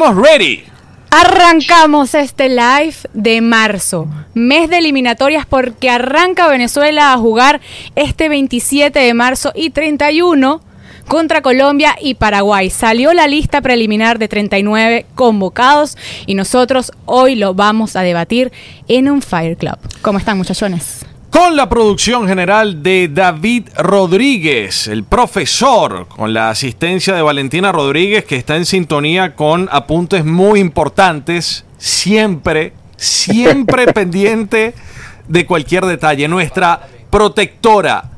Estamos. Arrancamos este live de marzo, mes de eliminatorias porque arranca Venezuela a jugar este 27 de marzo y 31 contra Colombia y Paraguay. Salió la lista preliminar de 39 convocados y nosotros hoy lo vamos a debatir en un Fire Club. ¿Cómo están muchachones? Con la producción general de David Rodríguez, el profesor, con la asistencia de Valentina Rodríguez, que está en sintonía con apuntes muy importantes, siempre, siempre pendiente de cualquier detalle. Nuestra protectora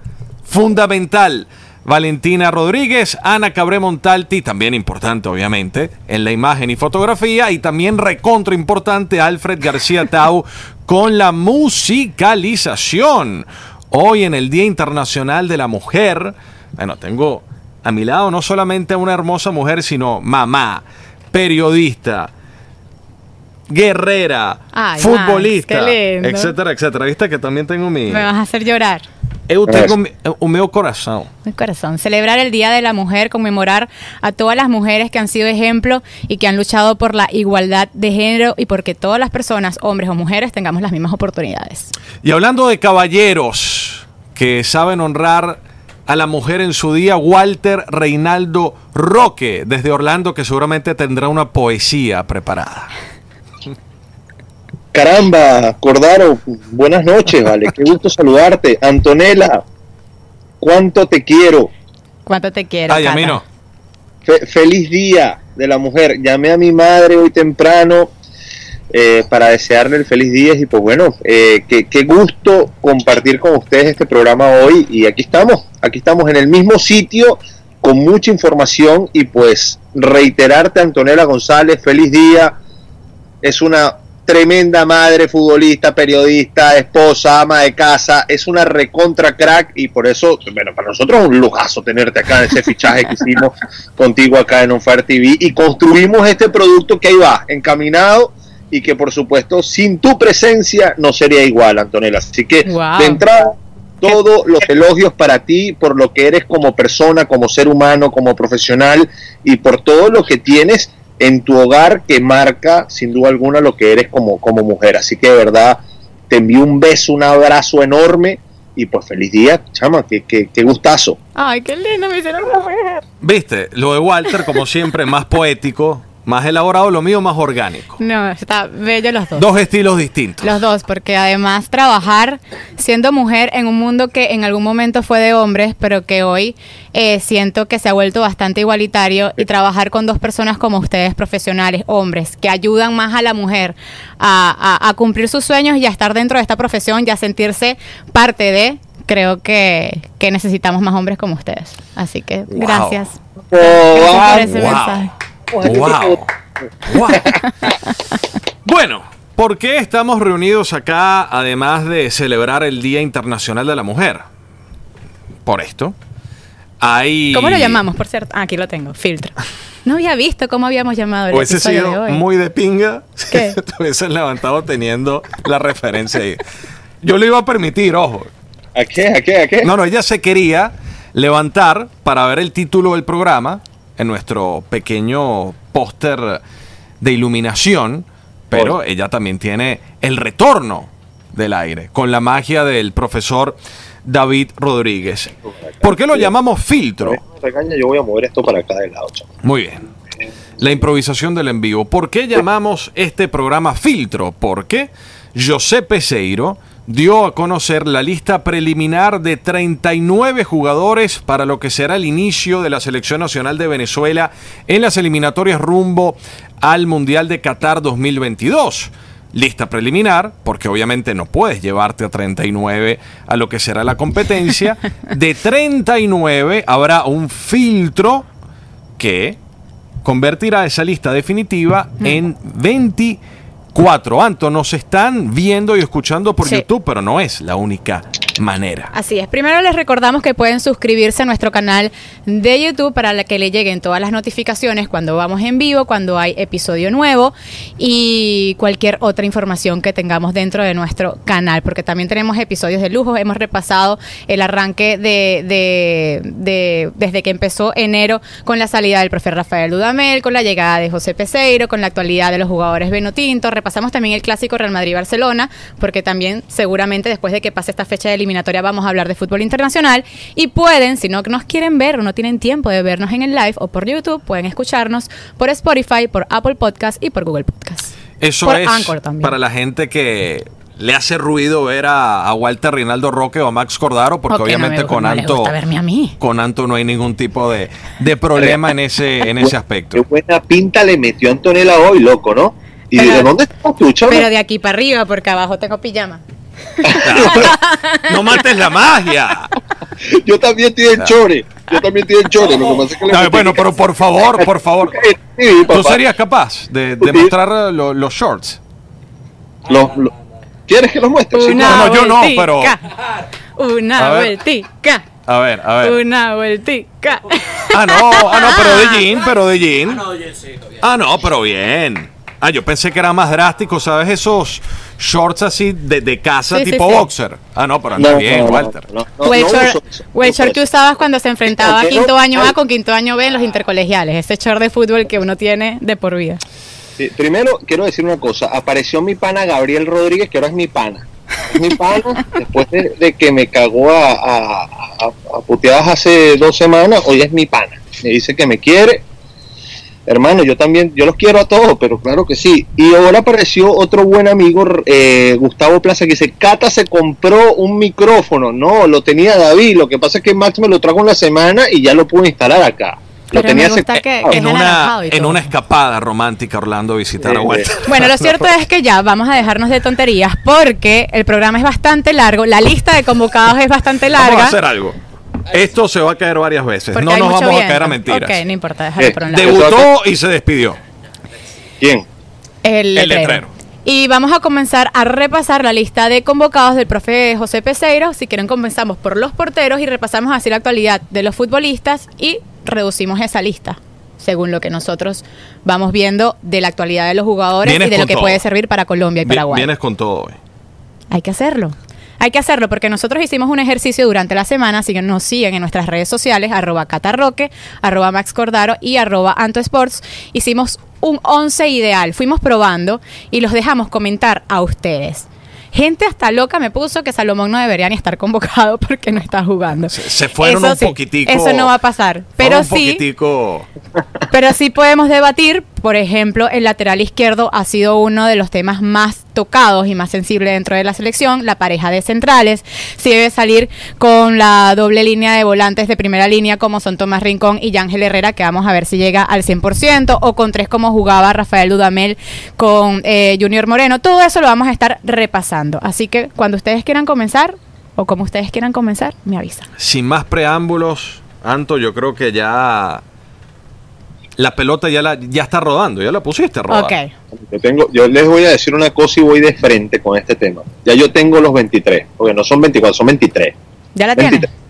fundamental. Valentina Rodríguez, Ana Cabré Montalti, también importante obviamente en la imagen y fotografía, y también recontra importante Alfred García Tau con la musicalización. Hoy en el Día Internacional de la Mujer, bueno, tengo a mi lado no solamente a una hermosa mujer, sino mamá, periodista, guerrera, Ay, futbolista, etcétera, etcétera. ¿Viste que también tengo mi... Me vas a hacer llorar. Eu tengo mi- un meu corazón. Mi corazón. Celebrar el Día de la Mujer, conmemorar a todas las mujeres que han sido ejemplo y que han luchado por la igualdad de género y porque todas las personas, hombres o mujeres, tengamos las mismas oportunidades. Y hablando de caballeros que saben honrar a la mujer en su día, Walter Reinaldo Roque, desde Orlando, que seguramente tendrá una poesía preparada. Caramba, Cordaro, buenas noches, vale, qué gusto saludarte. Antonella, cuánto te quiero. ¿Cuánto te quiero? Ay, a mí Cata? no. Fe- feliz día de la mujer. Llamé a mi madre hoy temprano eh, para desearle el feliz día y pues bueno, eh, qué, qué gusto compartir con ustedes este programa hoy y aquí estamos, aquí estamos en el mismo sitio con mucha información y pues reiterarte Antonella González, feliz día. Es una tremenda madre, futbolista, periodista, esposa, ama de casa, es una recontra crack y por eso, bueno, para nosotros es un lujazo tenerte acá en ese fichaje que hicimos contigo acá en Unfair TV y construimos este producto que ahí va, encaminado y que por supuesto sin tu presencia no sería igual, Antonella. Así que Wow. de entrada, todos los elogios para ti por lo que eres como persona, como ser humano, como profesional y por todo lo que tienes en tu hogar que marca sin duda alguna lo que eres como, como mujer. Así que de verdad te envío un beso, un abrazo enorme y pues feliz día, chama, qué, qué, qué gustazo. Ay, qué lindo, me hicieron mujer. Viste, lo de Walter, como siempre, más poético, más elaborado, lo mío más orgánico. No, está bello los dos. Dos estilos distintos. Los dos, porque además trabajar siendo mujer en un mundo que en algún momento fue de hombres, pero que hoy eh, siento que se ha vuelto bastante igualitario y trabajar con dos personas como ustedes, profesionales, hombres, que ayudan más a la mujer a, a- a cumplir sus sueños y a estar dentro de esta profesión y a sentirse parte de, creo que, que necesitamos más hombres como ustedes. Así que Wow. gracias. Oh, Gracias por ese wow. mensaje. Wow. Wow. Bueno, ¿por qué estamos reunidos acá además de celebrar el Día Internacional de la Mujer? Por esto. Hay... ¿Cómo lo llamamos, por cierto? Ah, aquí lo tengo, filtro. No había visto cómo habíamos llamado el Hubiese de sido hoy. muy de pinga ¿Qué? si te hubiesen levantado teniendo la referencia ahí. Yo le iba a permitir, ojo. ¿A qué? ¿A qué? ¿A qué? No, no, ella se quería levantar para ver el título del programa en nuestro pequeño póster de iluminación, pero ella también tiene el retorno del aire con la magia del profesor David Rodríguez. ¿Por qué lo llamamos filtro? Yo voy a mover esto para acá de lado. Muy bien. La improvisación del en vivo. ¿Por qué llamamos este programa filtro? Porque José Peseiro dio a conocer la lista preliminar de 39 jugadores para lo que será el inicio de la selección nacional de Venezuela en las eliminatorias rumbo al Mundial de Qatar 2022. Lista preliminar, porque obviamente no puedes llevarte a 39 a lo que será la competencia. De 39 habrá un filtro que convertirá esa lista definitiva en 24. Anto, nos están viendo y escuchando por Sí. YouTube, pero no es la única manera. Así es. Primero les recordamos que pueden suscribirse a nuestro canal de YouTube para que le lleguen todas las notificaciones cuando vamos en vivo, cuando hay episodio nuevo y cualquier otra información que tengamos dentro de nuestro canal, porque también tenemos episodios de lujo. Hemos repasado el arranque de, de, de- desde que empezó enero con la salida del profe Rafael Dudamel, con la llegada de José Peseiro, con la actualidad de los jugadores Benotinto. Repasamos también el clásico Real Madrid-Barcelona, porque también seguramente después de que pase esta fecha de eliminatoria vamos a hablar de fútbol internacional. Y pueden, si no nos quieren ver o no tienen tiempo de vernos en el live o por YouTube, pueden escucharnos por Spotify, por Apple Podcast y por Google Podcast. Eso Por es Anchor también. para la gente que le hace ruido ver a, a Walter Rinaldo Roque o a Max Cordaro, porque no obviamente me- con no Anto gusta verme a mí. con Anto no hay ningún tipo de, de problema en ese en ese Qué aspecto. buena pinta le metió Antonella hoy, loco, ¿no? ¿Y Pero- de dónde estás tú, chaval? Pero de aquí para arriba, porque abajo tengo pijama. no mates la magia. Yo también estoy en chore. Yo también estoy en chore. Lo que pasa es que bueno, pero por favor, por favor, Sí, ¿tú serías capaz de, de Sí. mostrar lo- los shorts? Los- los- ¿Quieres que los muestre? Sí, claro. no, yo no, vueltica. Una A vueltica. A ver, a ver. Una vueltica. Ah, no, ah, no, pero de jean, pero de jean. Ah, no, pero bien. Ah, yo pensé que era más drástico, ¿sabes? Esos shorts así de, de casa Sí, sí, tipo sí. boxer. Ah, no, pero anda No, bien, no, Walter. no, no, o el short, que usabas cuando se enfrentaba Pero- quinto año A con quinto año B en los intercolegiales. Ese short de fútbol que uno tiene de por vida. Sí, primero, quiero decir una cosa. Apareció mi pana Gabriel Rodríguez, que ahora es mi pana. Es mi pana, después de, de que me cagó a, a, a- a puteadas hace dos semanas, hoy es mi pana. Me dice que me quiere. Hermano, yo también, yo los quiero a todos, pero claro que sí. Y ahora apareció otro buen amigo, eh, Gustavo Plaza, que dice, Cata se compró un micrófono. No, lo tenía David. Lo que pasa es que Max me lo trajo en la semana y ya lo pude instalar acá. Lo Pero tenía me gusta que- que- En una, en escapada romántica Orlando a visitar a Eh, Walter. Bueno, lo cierto es que ya vamos a dejarnos de tonterías porque el programa es bastante largo, la lista de convocados es bastante Vamos a larga. hacer algo. Esto se va a caer varias veces. porque No nos vamos a caer a mentiras. Ok, no importa, déjalo Eh, por un lado. Debutó y se despidió. ¿Quién? El El letrero. Y vamos a comenzar a repasar la lista de convocados del profe José Peseiro. Si quieren, comenzamos por los porteros y repasamos así la actualidad de los futbolistas y reducimos esa lista según lo que nosotros vamos viendo de la actualidad de los jugadores Vienes y de lo que todo. puede servir para Colombia y Paraguay. Vienes con todo hoy. Hay que hacerlo. Hay que hacerlo porque nosotros hicimos un ejercicio durante la semana, así que nos siguen en nuestras redes sociales, arroba catarroque, arroba Max Cordaro y arroba Anto Sports. Hicimos un 11 ideal, fuimos probando y los dejamos comentar a ustedes. Gente hasta loca me puso que Salomón no debería ni estar convocado porque no está jugando. Se, se fueron Eso un sí, poquitico. Eso no va a pasar. Pero un sí, poquitico. pero sí podemos debatir, por ejemplo, el lateral izquierdo ha sido uno de los temas más tocados y más sensibles dentro de la selección, la pareja de centrales, si debe salir con la doble línea de volantes de primera línea como son Tomás Rincón y Yángel Herrera, que vamos a ver si llega al 100%, o con tres como jugaba Rafael Dudamel con eh, Junior Moreno, todo eso lo vamos a estar repasando. Así que cuando ustedes quieran comenzar, o como ustedes quieran comenzar, me avisan. Sin más preámbulos, Anto, yo creo que ya la pelota ya la ya está rodando, ya la pusiste a rodar. Ok. Yo, tengo, yo les voy a decir una cosa y voy de frente con este tema. Ya yo tengo los 23, porque no son 24, son 23. ¿Ya la tienes? 23.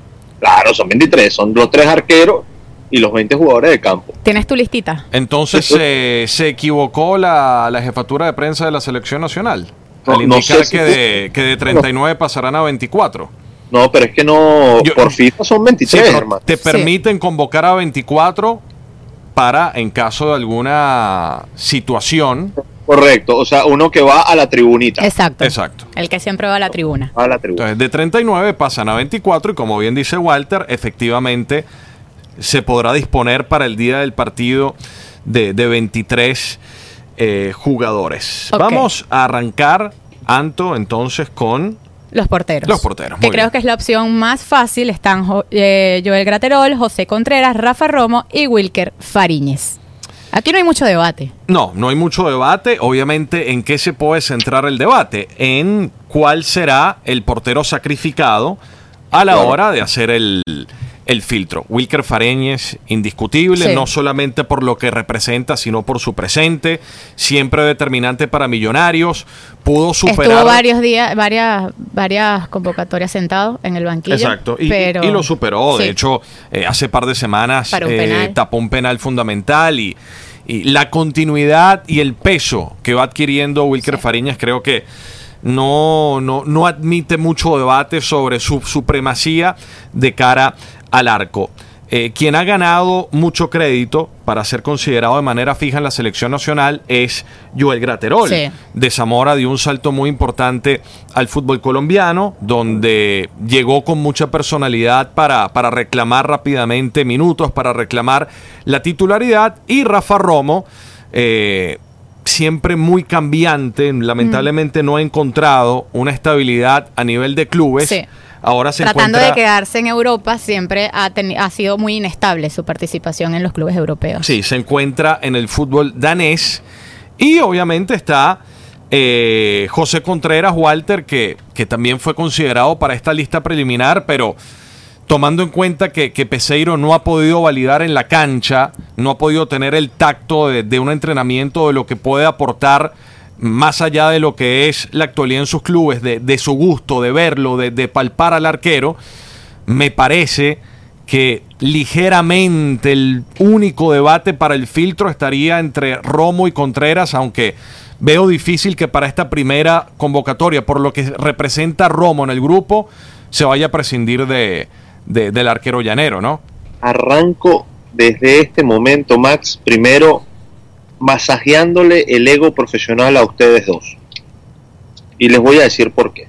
Claro, son 23, son los tres arqueros y los 20 jugadores de campo. ¿Tienes tu listita? Entonces eh, se equivocó la, la jefatura de prensa de la selección nacional No- al no indicar sé si que, de, que de 39 pasarán a 24. No, pero es que no, Yo- por FIFA son Sí, 23, pero hermano. te Sí. permiten convocar a 24 para, en caso de alguna situación, Correcto, o sea, uno que va a la tribunita. Exacto. exacto. El que siempre va a la tribuna. A la tribuna. Entonces, de 39 pasan a 24 y como bien dice Walter, efectivamente se podrá disponer para el día del partido de, de 23 eh, jugadores. Vamos a arrancar, Anto, entonces con... Los porteros. Los porteros, Que muy creo bien. que es la opción más fácil. Están Jo- eh, Joel Graterol, José Contreras, Rafa Romo y Wilker Fariñez. Aquí no hay mucho debate. No, no hay mucho debate. Obviamente, ¿en qué se puede centrar el debate? En cuál será el portero sacrificado a la hora de hacer el, el filtro. Wilker Fareñez, indiscutible, Sí. no solamente por lo que representa, sino por su presente, siempre determinante para Millonarios, pudo superar... Estuvo varios días, varias, varias convocatorias sentado en el banquillo. Exacto, y, pero, y lo superó. De Sí. hecho, eh, hace par de semanas un eh, penal. tapó un penal fundamental y, y la continuidad y el peso que va adquiriendo Wilker Fariñas creo que no, no, no admite mucho debate sobre su supremacía de cara al arco. Eh, quien ha ganado mucho crédito para ser considerado de manera fija en la selección nacional es Joel Graterol. Sí. De Zamora dio un salto muy importante al fútbol colombiano, donde llegó con mucha personalidad para, para reclamar rápidamente minutos, para reclamar la titularidad. Y Rafa Romo, eh, siempre muy cambiante, lamentablemente no ha encontrado una estabilidad a nivel de clubes. Sí. Ahora se Tratando encuentra... de quedarse en Europa, siempre ha, teni- ha sido muy inestable su participación en los clubes europeos. Sí, se encuentra en el fútbol danés. Y obviamente está eh, José Contreras Walter, que, que también fue considerado para esta lista preliminar, pero tomando en cuenta que, que Peseiro no ha podido validar en la cancha, no ha podido tener el tacto de, de un entrenamiento, de lo que puede aportar más allá de lo que es la actualidad en sus clubes, de, de su gusto, de verlo, de, de palpar al arquero, me parece que ligeramente el único debate para el filtro estaría entre Romo y Contreras, aunque veo difícil que para esta primera convocatoria, por lo que representa Romo en el grupo, se vaya a prescindir de, de- del arquero llanero, ¿no? Arranco desde este momento, Max, primero masajeándole el ego profesional a ustedes dos. Y les voy a decir por qué.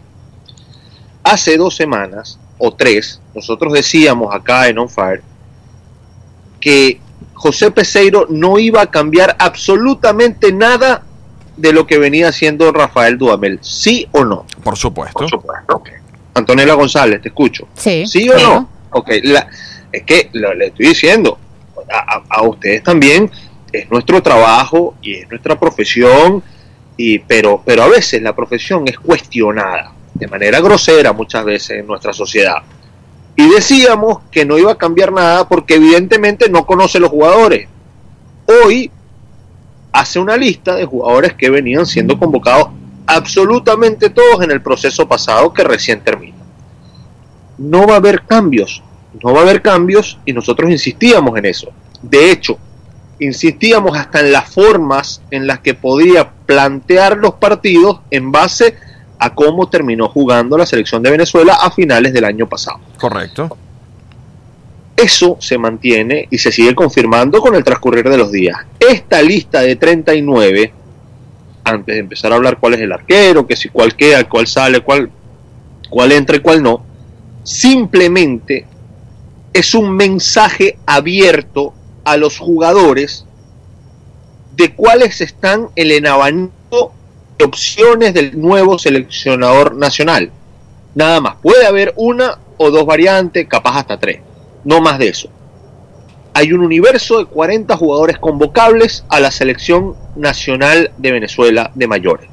Hace dos semanas o tres, nosotros decíamos acá en On Fire que José Peseiro no iba a cambiar absolutamente nada de lo que venía haciendo Rafael Dudamel. ¿Sí o no? Por supuesto. supuesto. ok. Antonella González, te escucho. Sí. ¿Sí o no? Ok, la- es que lo- le estoy diciendo, a, a- a ustedes también es nuestro trabajo y es nuestra profesión, y, pero, pero a veces la profesión es cuestionada de manera grosera muchas veces en nuestra sociedad. Y decíamos que no iba a cambiar nada porque evidentemente no conoce los jugadores. Hoy hace una lista de jugadores que venían siendo convocados absolutamente todos en el proceso pasado que recién termina. No va a haber cambios, no va a haber cambios y nosotros insistíamos en eso. De hecho, insistíamos hasta en las formas en las que podía plantear los partidos en base a cómo terminó jugando la selección de Venezuela a finales del año pasado. Correcto. Eso se mantiene y se sigue confirmando con el transcurrir de los días. Esta lista de 39, antes de empezar a hablar cuál es el arquero, que si cuál queda, cuál sale, cuál, cuál entra y cuál no, simplemente es un mensaje abierto a los jugadores de cuáles están el abanico de opciones del nuevo seleccionador nacional. Nada más. Puede haber una o dos variantes, capaz hasta tres. No más de eso. Hay un universo de 40 jugadores convocables a la selección nacional de Venezuela de mayores.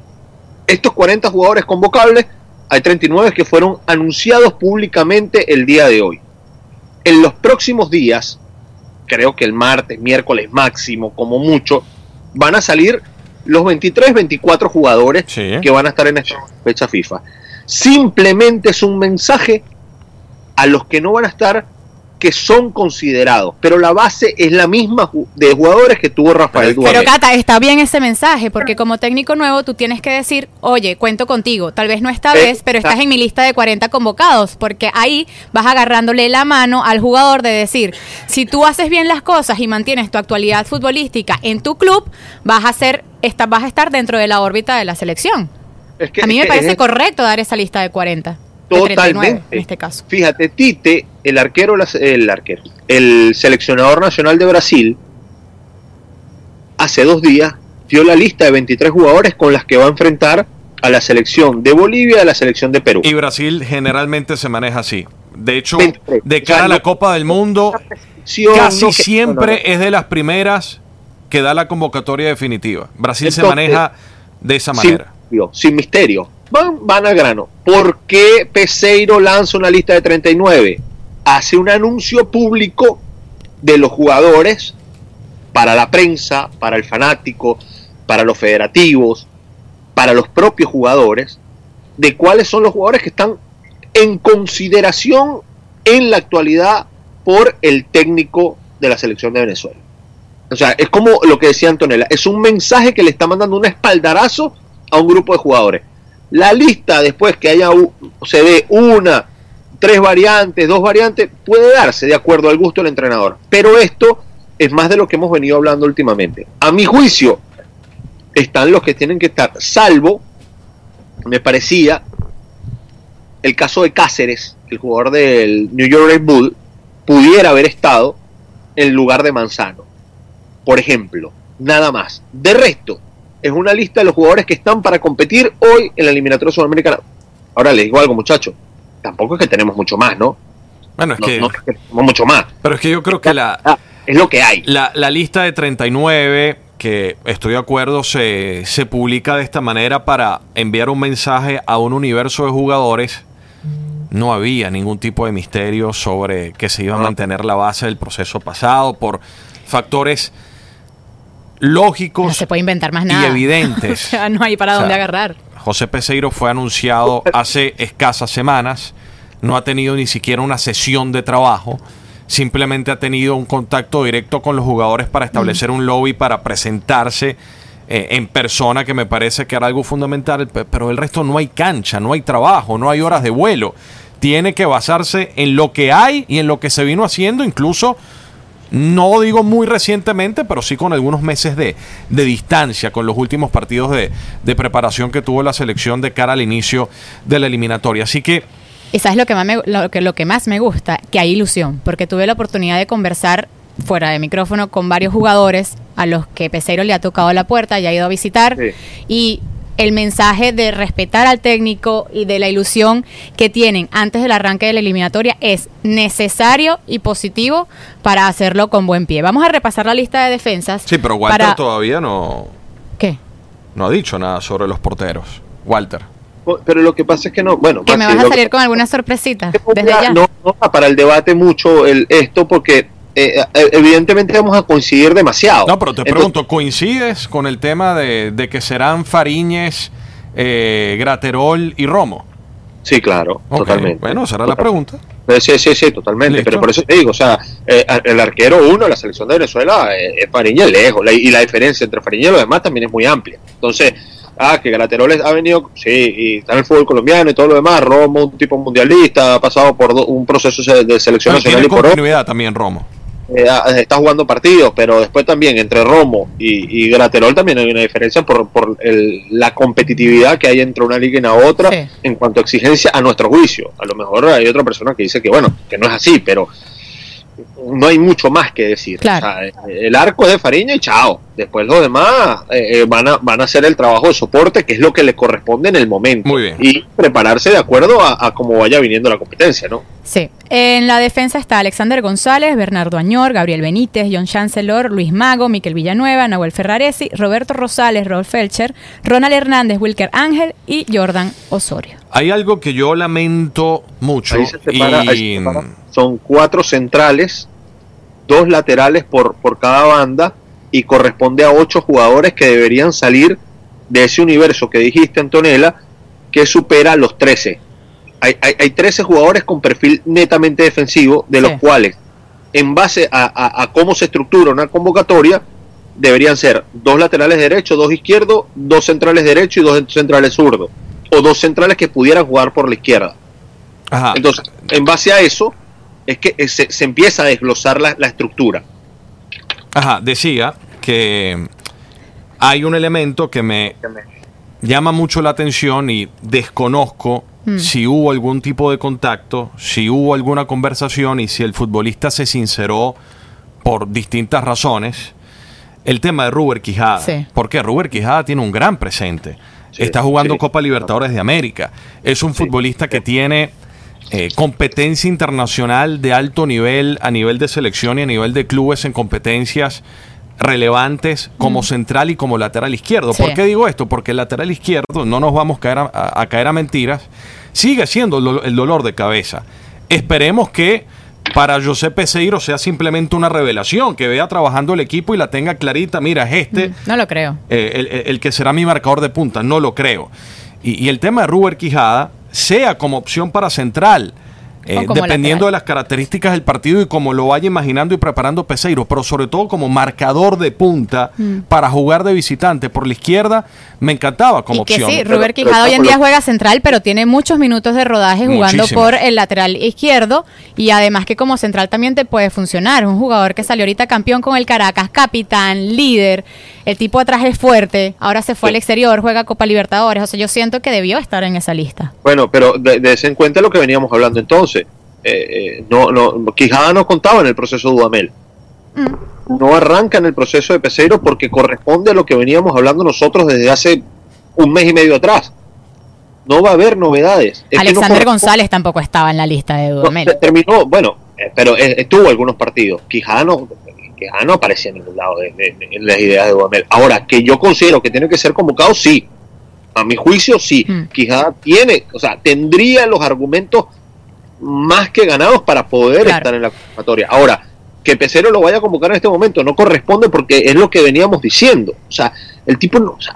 Estos 40 jugadores convocables, hay 39 que fueron anunciados públicamente el día de hoy. En los próximos días, creo que el martes, miércoles máximo, como mucho, van a salir los 23, 24 jugadores Sí. que van a estar en esta fecha FIFA. Simplemente es un mensaje a los que no van a estar que son considerados, pero la base es la misma de jugadores que tuvo Rafael Pero- Pero. Cata, está bien ese mensaje, porque como técnico nuevo tú tienes que decir, oye, cuento contigo, tal vez no esta vez, pero estás en mi lista de 40 convocados, porque ahí vas agarrándole la mano al jugador de decir, si tú haces bien las cosas y mantienes tu actualidad futbolística en tu club, vas a ser, esta- vas a estar dentro de la órbita de la selección. Es que- a mí es me que parece es- correcto dar esa lista de 40. De 39 Totalmente. en este caso. Fíjate, Tite, el arquero, el arquero, el seleccionador nacional de Brasil, hace dos días dio la lista de 23 jugadores con las que va a enfrentar a la selección de Bolivia y a la selección de Perú. Y Brasil generalmente se maneja así. De hecho, 23. de cara a la Copa del Mundo, casi no siempre no, no, no. es de las primeras que da la convocatoria definitiva. Brasil se maneja de esa sin, manera. digo, sin misterio. Van, van al grano. ¿Por qué Peseiro lanza una lista de 39? hace un anuncio público de los jugadores para la prensa, para el fanático, para los federativos, para los propios jugadores, de cuáles son los jugadores que están en consideración en la actualidad por el técnico de la selección de Venezuela. O sea, es como lo que decía Antonella, es un mensaje que le está mandando un espaldarazo a un grupo de jugadores. La lista después que haya se ve una, tres variantes, dos variantes, puede darse de acuerdo al gusto del entrenador. Pero esto es más de lo que hemos venido hablando últimamente. A mi juicio, están los que tienen que estar, salvo, me parecía, el caso de Cáceres, el jugador del New York Red Bull, pudiera haber estado en lugar de Manzano. Por ejemplo, nada más. De resto, es una lista de los jugadores que están para competir hoy en la eliminatoria sudamericana. Ahora les digo algo, muchachos. Tampoco es que tenemos mucho más, ¿no? Bueno, es que. No es que tenemos mucho más. Pero es que yo creo que la. Ah, es lo que hay. La, la lista de 39, que estoy de acuerdo, se, se publica de esta manera para enviar un mensaje a un universo de jugadores. No había ningún tipo de misterio sobre que se iba a Ah. mantener la base del proceso pasado por factores lógicos No se puede inventar más y nada. evidentes. o sea, no hay para O sea, dónde agarrar. José Peseiro fue anunciado hace escasas semanas, no ha tenido ni siquiera una sesión de trabajo, simplemente ha tenido un contacto directo con los jugadores para establecer un lobby, para presentarse eh, en persona, que me parece que era algo fundamental, pe- pero el resto no hay cancha, no hay trabajo, no hay horas de vuelo. Tiene que basarse en lo que hay y en lo que se vino haciendo, incluso no digo muy recientemente, pero sí con algunos meses de, de distancia con los últimos partidos de, de preparación que tuvo la selección de cara al inicio de la eliminatoria. Así que, Y sabes lo que, más me, lo, que, lo que más me gusta, que hay ilusión, porque tuve la oportunidad de conversar fuera de micrófono con varios jugadores a los que Peseiro le ha tocado la puerta y ha ido a visitar. Sí. Y el mensaje de respetar al técnico y de la ilusión que tienen antes del arranque de la eliminatoria es necesario y positivo para hacerlo con buen pie. Vamos a repasar la lista de defensas. sí, pero Walter para- todavía no, ¿Qué? no ha dicho nada sobre los porteros. Walter. Pero lo que pasa es que no, bueno, Que me vas a que- salir con desde ya. no, no para el debate mucho el, esto porque eh, eh, evidentemente vamos a coincidir demasiado. No, pero te Entonces, pregunto, ¿coincides con el tema de, de que serán Fariñez, eh, Graterol y Romo? Sí, claro, totalmente. Bueno, esa era la pregunta. Eh, Sí, sí, sí, totalmente. Listo. Pero por eso te digo, o sea, eh, el arquero uno de la selección de Venezuela eh, es Fariña lejos. la- y la diferencia entre Fariña y los demás también es muy amplia. Entonces, ah, que Grateroles ha venido, sí, y está en el fútbol colombiano y todo lo demás. Romo, un tipo mundialista, ha pasado por do- un proceso de selección Bueno, nacional tiene y por otro. continuidad también Romo. Eh, ah, está jugando partidos, pero después también entre Romo y, y Graterol también hay una diferencia por, por el- la competitividad que hay entre una liga y la otra Sí. en cuanto a exigencia a nuestro juicio. A lo mejor hay otra persona que dice que bueno, que no es así, pero no hay mucho más que decir. Claro. O sea, eh, el arco es de Fariña y chao. Después los demás eh, eh, van, a, van a hacer el trabajo de soporte, que es lo que le corresponde en el momento. Muy bien. Y prepararse de acuerdo a, a cómo vaya viniendo la competencia, ¿no? Sí. En la defensa está Alexander González, Bernardo Añor, Gabriel Benítez, John Chancellor, Luis Mago, Miquel Villanueva, Nahuel Ferraresi, Roberto Rosales, Rolf Felcher, Ronald Hernández, Wilker Ángel y Jordan Osorio. Hay algo que yo lamento mucho Ahí se separa- ahí se y separa. Son cuatro centrales, dos laterales por, por cada banda y corresponde a ocho jugadores que deberían salir de ese universo que dijiste, Antonella, que supera los 13. Hay, hay, hay 13 jugadores con perfil netamente defensivo, de Sí. los cuales, en base a, a- a cómo se estructura una convocatoria, deberían ser dos laterales derechos, dos izquierdos, dos centrales derechos y dos centrales zurdos. O dos centrales que pudieran jugar por la izquierda. Ajá. Entonces, en base a eso, es que eh, se, se empieza a desglosar la, la estructura. Ajá, decía que hay un elemento que me llama mucho la atención y desconozco Mm. si hubo algún tipo de contacto, si hubo alguna conversación y si el futbolista se sinceró por distintas razones. El tema de Ruber Quijada. Sí. Porque Ruber Quijada tiene un gran presente. Sí, Está jugando sí. Copa Libertadores de América. Es un Sí. futbolista que tiene eh, competencia internacional de alto nivel a nivel de selección y a nivel de clubes en competencias relevantes como central y como lateral izquierdo. Sí. ¿Por qué digo esto? Porque el lateral izquierdo, no nos vamos a caer a, a- a caer a mentiras, sigue siendo el, do- el dolor de cabeza. Esperemos que para José Peseiro sea simplemente una revelación, que vea trabajando el equipo y la tenga clarita, mira, es este Mm, no lo creo. eh, el que será mi marcador de punta, no lo creo. Y, y el tema de Ruber Quijada, sea como opción para central, eh, dependiendo lateral. de las características del partido y como lo vaya imaginando y preparando Peseiro, pero sobre todo como marcador de punta Mm. para jugar de visitante por la izquierda, me encantaba como y que opción. sí, Quijada hoy en día juega central, pero tiene muchos minutos de rodaje jugando por el lateral izquierdo y además que como central también te puede funcionar. Un jugador que salió ahorita campeón con el Caracas, capitán, líder, el tipo atrás es fuerte, ahora se fue al exterior, juega Copa Libertadores, o sea, yo siento que debió estar en esa lista. Bueno, pero de, de ese en cuenta lo que veníamos hablando entonces. Eh, eh, no, no, Quijada no contaba en el proceso de Dudamel. Mm. No arranca en el proceso de Peseiro porque corresponde a lo que veníamos hablando nosotros desde hace un mes y medio atrás. No va a haber novedades. Es no Alexander González tampoco estaba en la lista de Dudamel. te- terminó, bueno, eh, pero estuvo algunos partidos. Quijada no, Quijada no aparecía en ningún lado de, de- de- en las ideas de Dudamel. Ahora, que yo considero que tiene que ser convocado, sí. A mi juicio, sí. Mm. Quijada tiene, o sea, tendría los argumentos más que ganados para poder Claro. estar en la convocatoria. Ahora, que Pecero lo vaya a convocar en este momento no corresponde porque es lo que veníamos diciendo. O sea, el tipo no, o sea,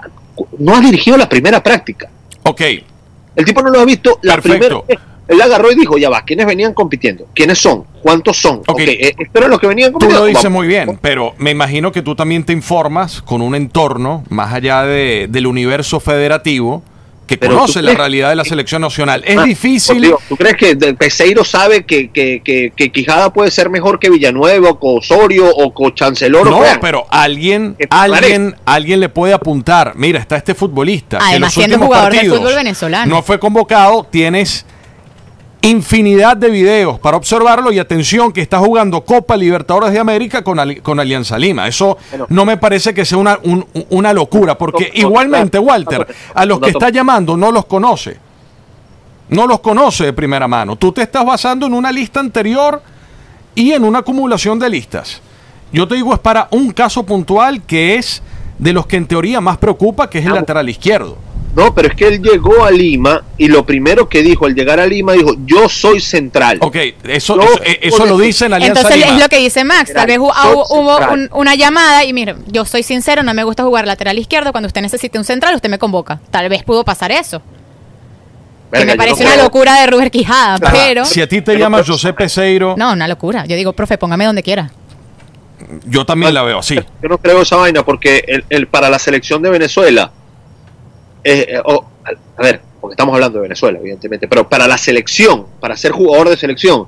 no ha dirigido la primera práctica. Ok, El tipo no lo ha visto la Perfecto. primera vez. Él agarró y dijo, ya va, ¿quiénes venían compitiendo? ¿Quiénes son? ¿Cuántos son? Ok. Ok, eh, esto era lo que venían Tú compitiendo. lo dices Vamos. muy bien, pero me imagino que tú también te informas con un entorno más allá de- del universo federativo que Pero conoce la crees- realidad de la selección nacional. Es Ah, difícil. Dios, ¿Tú crees que de- Peseiro sabe que, que, que, que Quijada puede ser mejor que Villanueva o que Osorio o que Chancelor? No, o que- pero alguien, Que alguien, alguien le puede apuntar. Mira, está este futbolista. que en Además, los siendo últimos jugador del partidos fútbol venezolano. No fue convocado. Tienes infinidad de videos para observarlo y atención que está jugando Copa Libertadores de América con, Ali- con Alianza Lima. Eso Bueno. no me parece que sea una, un- una locura, porque No, igualmente, Walter, claro, a los que está llamando no los conoce. No los conoce de primera mano. Tú te estás basando en una lista anterior y en una acumulación de listas. Yo te digo, es para un caso puntual que es de los que en teoría más preocupa, que es el Vamos. lateral izquierdo. No, pero es que él llegó a Lima y lo primero que dijo al llegar a Lima dijo, yo soy central. Ok, eso, eso, eh, eso lo dice en Alianza Entonces Lima. es lo que dice Max. Tal vez hubo, un- una llamada y mire, yo soy sincero, no me gusta jugar lateral izquierdo. Cuando usted necesite un central, usted me convoca. Tal vez pudo pasar eso. Verga, que me parece no una locura de Ruber Quijada, Ajá, pero... Si a ti te Yo no llama puedo- José Peseiro, No, una locura. Yo digo, profe, póngame donde quiera. yo también la veo así. Yo no creo esa vaina porque el, el- para la selección de Venezuela, eh, eh, a ver, porque estamos hablando de Venezuela, evidentemente, pero para la selección, para ser jugador de selección,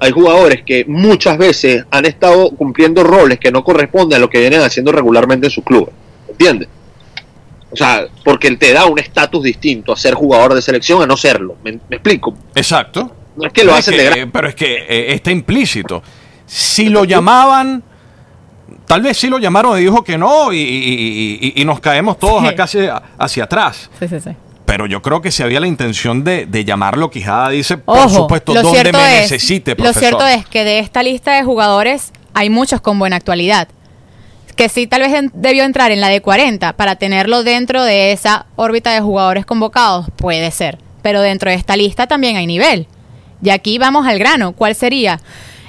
hay jugadores que muchas veces han estado cumpliendo roles que no corresponden a lo que vienen haciendo regularmente en sus clubes. ¿Entiendes? O sea, porque él te da un estatus distinto a ser jugador de selección a no serlo. ¿Me, me explico? Exacto. No es que lo Pero hacen es de que, gratis. eh, Pero es que eh, está implícito. Si lo llamaban, tal vez sí lo llamaron y dijo que no, y, y- y- y nos caemos todos Sí. acá hacia, hacia atrás. Sí, sí, sí. Pero yo creo que si había la intención de, de llamarlo, Quijada dice, por Ojo, supuesto, lo donde me es- necesite, Lo profesor. cierto es que de esta lista de jugadores hay muchos con buena actualidad. Que sí, tal vez debió entrar en la de 40 para tenerlo dentro de esa órbita de jugadores convocados, puede ser. Pero dentro de esta lista también hay nivel. Y aquí vamos al grano. ¿Cuál sería?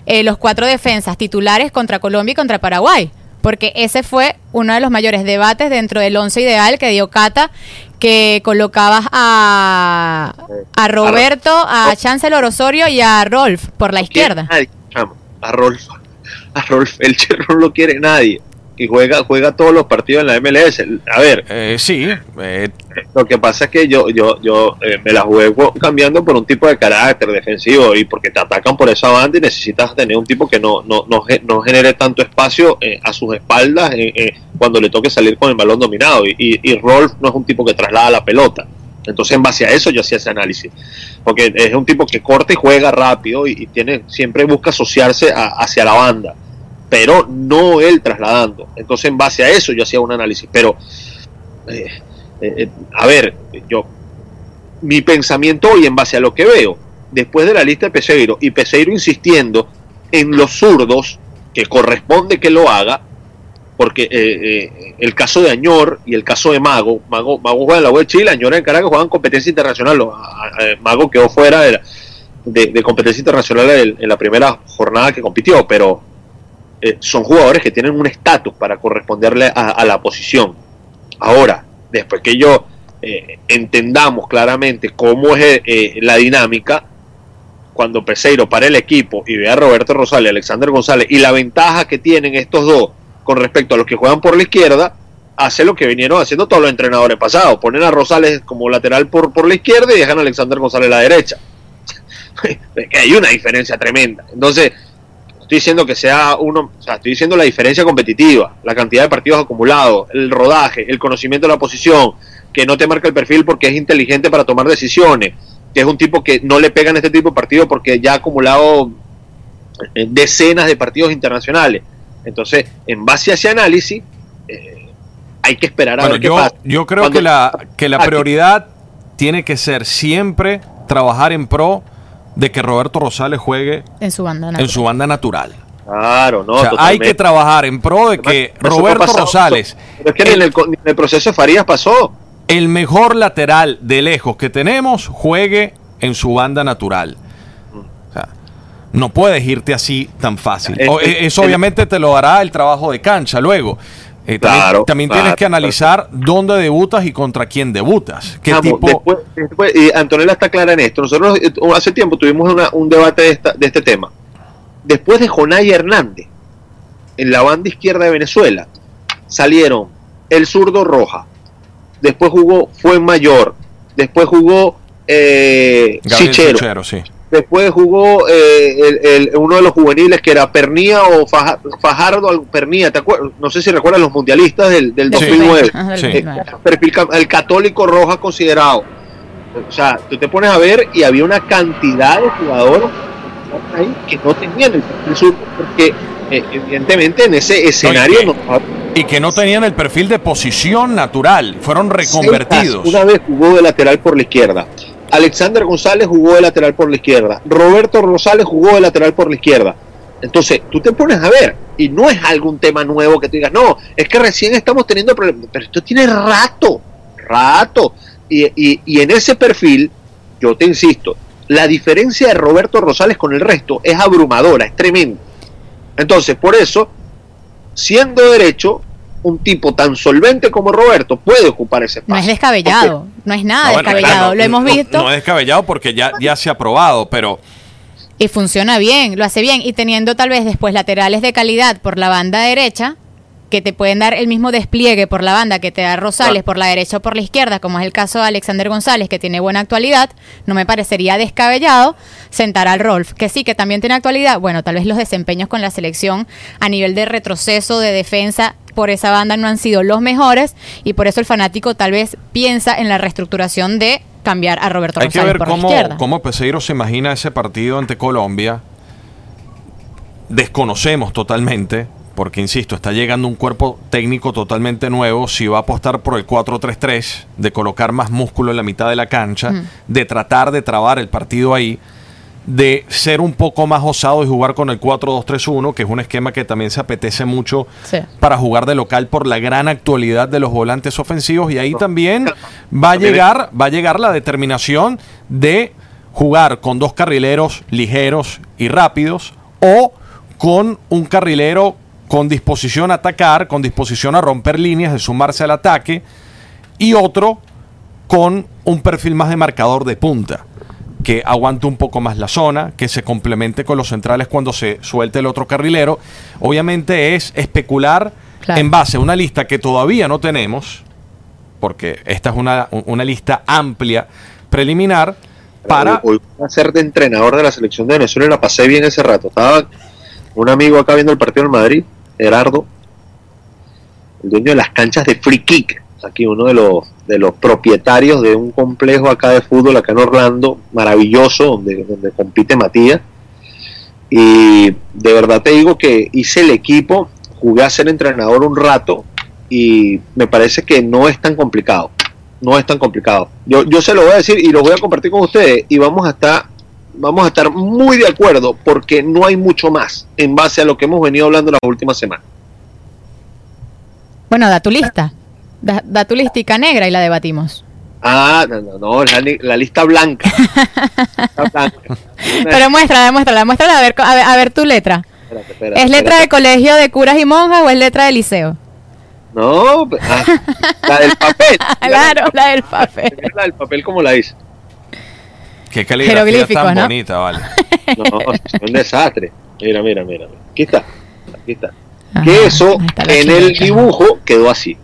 Eh, los cuatro defensas titulares contra Colombia y contra Paraguay. Porque ese fue uno de los mayores debates dentro del once ideal que dio Cata, que colocabas a, a Roberto, a Chancellor Osorio y a Rolf por la izquierda. a Rolf, a Rolf Elche no lo quiere nadie. Y juega, juega todos los partidos en la MLS. A ver, Eh, sí, eh, lo que pasa es que yo, yo, yo eh, me la juego cambiando por un tipo de carácter defensivo y porque te atacan por esa banda y necesitas tener un tipo que no, no, no, no genere tanto espacio a sus espaldas cuando le toque salir con el balón dominado. Y, y, y Rolf no es un tipo que traslada la pelota. Entonces, en base a eso, yo hacía ese análisis. Porque es un tipo que corta y juega rápido y, y tiene siempre busca asociarse a- hacia la banda, pero no él trasladando. Entonces, en base a eso, yo hacía un análisis. Pero, eh, eh, eh, a ver, yo, mi pensamiento hoy, en base a lo que veo, después de la lista de Peseiro y Peseiro insistiendo en los zurdos, que corresponde que lo haga, porque eh, eh, el caso de Añor y el caso de Mago, Mago, Mago juega en la U de Chile, Añor en Caracas juegan competencia internacional, Mago quedó fuera de la, de, competencia internacional en, la primera jornada que compitió, pero eh, son jugadores que tienen un estatus para corresponderle a, la posición. Ahora, después que yo eh, entendamos claramente cómo es eh, la dinámica, cuando Peseiro para el equipo y ve a Roberto Rosales Alexander González y la ventaja que tienen estos dos con respecto a los que juegan por la izquierda, hace lo que vinieron haciendo todos los entrenadores pasados. Ponen a Rosales como lateral por, por la izquierda y dejan a Alexander González a la derecha. Hay una diferencia tremenda. Entonces, estoy diciendo que sea uno, o sea, estoy diciendo la diferencia competitiva, la cantidad de partidos acumulados, el rodaje, el conocimiento de la posición, que no te marca el perfil porque es inteligente para tomar decisiones, que es un tipo que no le pegan este tipo de partidos porque ya ha acumulado eh, decenas de partidos internacionales. Entonces, en base a ese análisis, eh, hay que esperar a ver yo, qué pasa. Yo creo que la, que la prioridad tiene que ser siempre trabajar en pro de que Roberto Rosales juegue en su banda natural. En su banda natural. Claro, no. hay que trabajar en pro de que Roberto Rosales. Pero es que en, el, proceso de Farías pasó. El mejor lateral de lejos que tenemos juegue en su banda natural. O sea, no puedes irte así tan fácil. eso obviamente te lo hará el trabajo de cancha luego. Eh, también, tienes que analizar dónde debutas y contra quién debutas. ¿Qué tipo... y Antonella está clara en esto. Nosotros eh, hace tiempo tuvimos un debate de, esta, de este tema. Después de Jonay Hernández, en la banda izquierda de Venezuela, salieron el zurdo Roja, después jugó Fue Mayor, después jugó eh, Sichero, sí. Después jugó eh, uno de los juveniles que era Pernía o Fajardo Pernía, ¿te No sé si recuerdas los mundialistas del, 2009. Eh, el, católico roja considerado. O sea, tú te pones a ver y había una cantidad de jugadores ahí que no tenían el perfil sur, porque eh, evidentemente en ese escenario y, que, no tenían el perfil de posición natural, fueron reconvertidos. Una vez jugó de lateral por la izquierda. Alexander González jugó de lateral por la izquierda. Roberto Rosales jugó de lateral por la izquierda. Entonces, tú te pones a ver, y no es algún tema nuevo que tú digas, no, es que recién estamos teniendo problemas, pero esto tiene rato, rato. Y, y, y en ese perfil, yo te insisto, la diferencia de Roberto Rosales con el resto es abrumadora, es tremenda. Entonces, por eso, siendo derecho, un tipo tan solvente como Roberto puede ocupar ese espacio. No es descabellado, no es nada descabellado, lo hemos visto. No, es descabellado porque ya, ya se ha probado, pero... Y funciona bien, lo hace bien, y teniendo tal vez después laterales de calidad por la banda derecha, que te pueden dar el mismo despliegue por la banda que te da Rosales por la derecha o por la izquierda, como es el caso de Alexander González, que tiene buena actualidad, no me parecería descabellado sentar al Rolf, que sí, que también tiene actualidad. Bueno, tal vez los desempeños con la selección a nivel de retroceso, de defensa, por esa banda no han sido los mejores y por eso el fanático tal vez piensa en la reestructuración de cambiar a Roberto Hay que ver cómo, cómo Peseiro se imagina ese partido ante Colombia. Desconocemos totalmente porque insisto, está llegando un cuerpo técnico totalmente nuevo, si va a apostar por el 4-3-3, de colocar más músculo en la mitad de la cancha, de tratar de trabar el partido ahí, de ser un poco más osado y jugar con el 4-2-3-1, que es un esquema que también se apetece mucho para jugar de local por la gran actualidad de los volantes ofensivos. Y ahí también va a llegar va a llegar la determinación de jugar con dos carrileros ligeros y rápidos o con un carrilero con disposición a atacar, con disposición a romper líneas, de sumarse al ataque, y otro con un perfil más de marcador de punta, que aguante un poco más la zona, que se complemente con los centrales cuando se suelte el otro carrilero. Obviamente es especular en base a una lista que todavía no tenemos, porque esta es una, una lista amplia, preliminar, para... Hoy, a ser de entrenador de la selección de Venezuela la pasé bien ese rato. Estaba un amigo acá viendo el partido del Madrid Gerardo, el dueño de las canchas de Free Kick, aquí uno de los, de los propietarios de un complejo acá de fútbol, acá en Orlando, maravilloso, donde, donde compite Matías. Y de verdad te digo que hice el equipo, jugué a ser entrenador un rato y me parece que no es tan complicado. No es tan complicado. Yo, yo se lo voy a decir y lo voy a compartir con ustedes y vamos a estar vamos a estar muy de acuerdo porque no hay mucho más en base a lo que hemos venido hablando las últimas semanas. Bueno, da tu lista. Da, tu listica negra y la debatimos. Ah, no, no, no, la, la lista blanca. Lista blanca. Pero muéstrala, muéstrala, muéstrala a ver, a ver, a ver tu letra. Espérate, espérate, ¿Es letra de colegio de curas y monjas o es letra de liceo? No, pe- ah, la del papel. claro, la del papel. La del papel como la hice. Qué caligrafía tan ¿no? bonita, vale. No, es un desastre. Mira, mira, mira. mira. Aquí está. Aquí está. Ajá, que eso está la en el dibujo quedó así.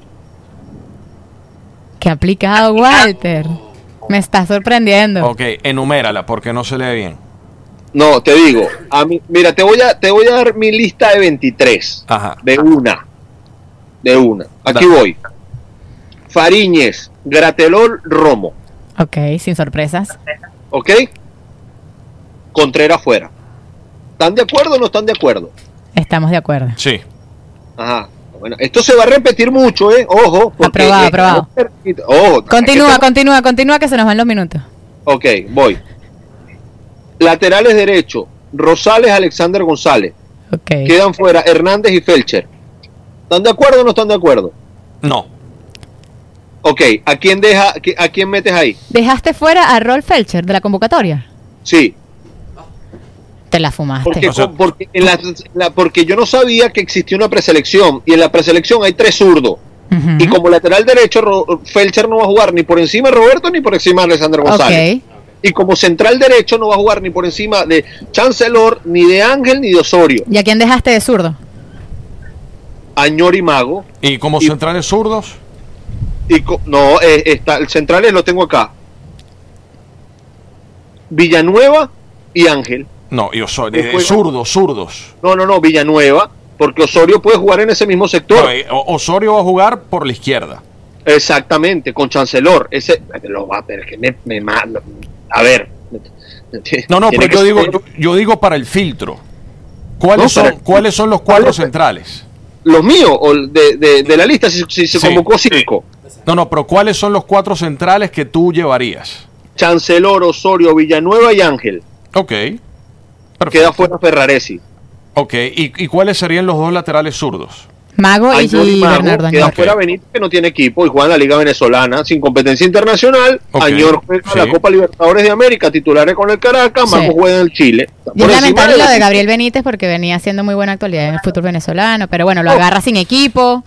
Qué aplicado, Walter. Me está sorprendiendo. Ok, enumérala porque no se lee bien. No, te digo, a mí, mira, te voy a te voy a dar mi lista de 23 Ajá. de una. De una. Aquí Dale. voy. Fariñez, Gratelol, Romo, Ok, sin sorpresas. ¿ok? Contreras fuera. ¿Están de acuerdo o no están de acuerdo? Estamos de acuerdo. Sí. Ajá. Bueno, esto se va a repetir mucho, ¿eh? Ojo. porque- Aprobado, aprobado. Ojo. Continúa, Esto- continúa, continúa que se nos van los minutos. Ok, voy. Laterales derecho, Rosales, Alexander González. Ok. Quedan fuera Hernández y Felcher. ¿Están de acuerdo o no están de acuerdo? No. Ok, ¿a quién deja, a quién metes ahí? ¿Dejaste fuera a Rolf Felcher de la convocatoria? Sí, Te la fumaste. porque, O sea- porque, en la- la- porque yo no sabía que existía una preselección y en la preselección hay tres zurdos. Y como lateral derecho, Ro- Felcher no va a jugar ni por encima de Roberto ni por encima de Alexander González. Y como central derecho no va a jugar ni por encima de Chancellor, ni de Ángel, ni de Osorio. ¿Y a quién dejaste de zurdo? Añor y Mago. ¿Y como Y- centrales zurdos? Y co- no, eh, está, el central lo tengo acá. Villanueva y Ángel. No, y Osorio. ¿Qué eh, zurdos, zurdos. No, no, no, Villanueva, porque Osorio puede jugar en ese mismo sector. No, eh, Osorio va a jugar por la izquierda. Exactamente, con Chancellor. Ese lo va a ver que me, A ver. No, no, pero yo digo, yo, yo digo para el filtro. ¿Cuáles, No, son, ¿Cuáles son los ¿Cuál cuatro es? centrales? los míos o de, de- de la lista, si, si se Sí. convocó cinco. No, no, pero ¿cuáles son los cuatro centrales que tú llevarías? Chancellor, Osorio, Villanueva y Ángel. Ok. Queda Perfecto. fuera Ferraresi. Ok, ¿Y, y cuáles serían los dos laterales zurdos? Mago y, Añor y Mago, Bernardo queda fuera Benítez que no tiene equipo y juega en la Liga Venezolana sin competencia internacional. Ok, Añor juega sí. la Copa Libertadores de América, titulares con el Caracas, Sí. Mago juega en el Chile. Está Y por es encima lamentable de lo de Gabriel Benítez porque venía haciendo muy buena actualidad en el fútbol venezolano, pero bueno, lo Oh. agarra sin equipo,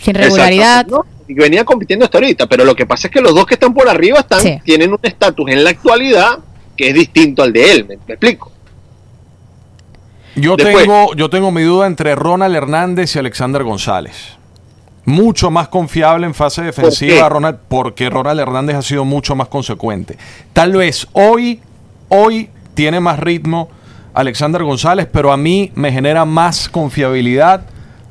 sin regularidad. ¿no? Y venía compitiendo hasta ahorita, pero lo que pasa es que los dos que están por arriba están, Sí. tienen un estatus en la actualidad que es distinto al de él, ¿me, me explico? Yo Después- tengo, yo tengo mi duda entre Ronald Hernández y Alexander González. Mucho más confiable en fase defensiva? Ronald, porque Ronald Hernández ha sido mucho más consecuente. Tal vez hoy, hoy tiene más ritmo Alexander González, pero a mí me genera más confiabilidad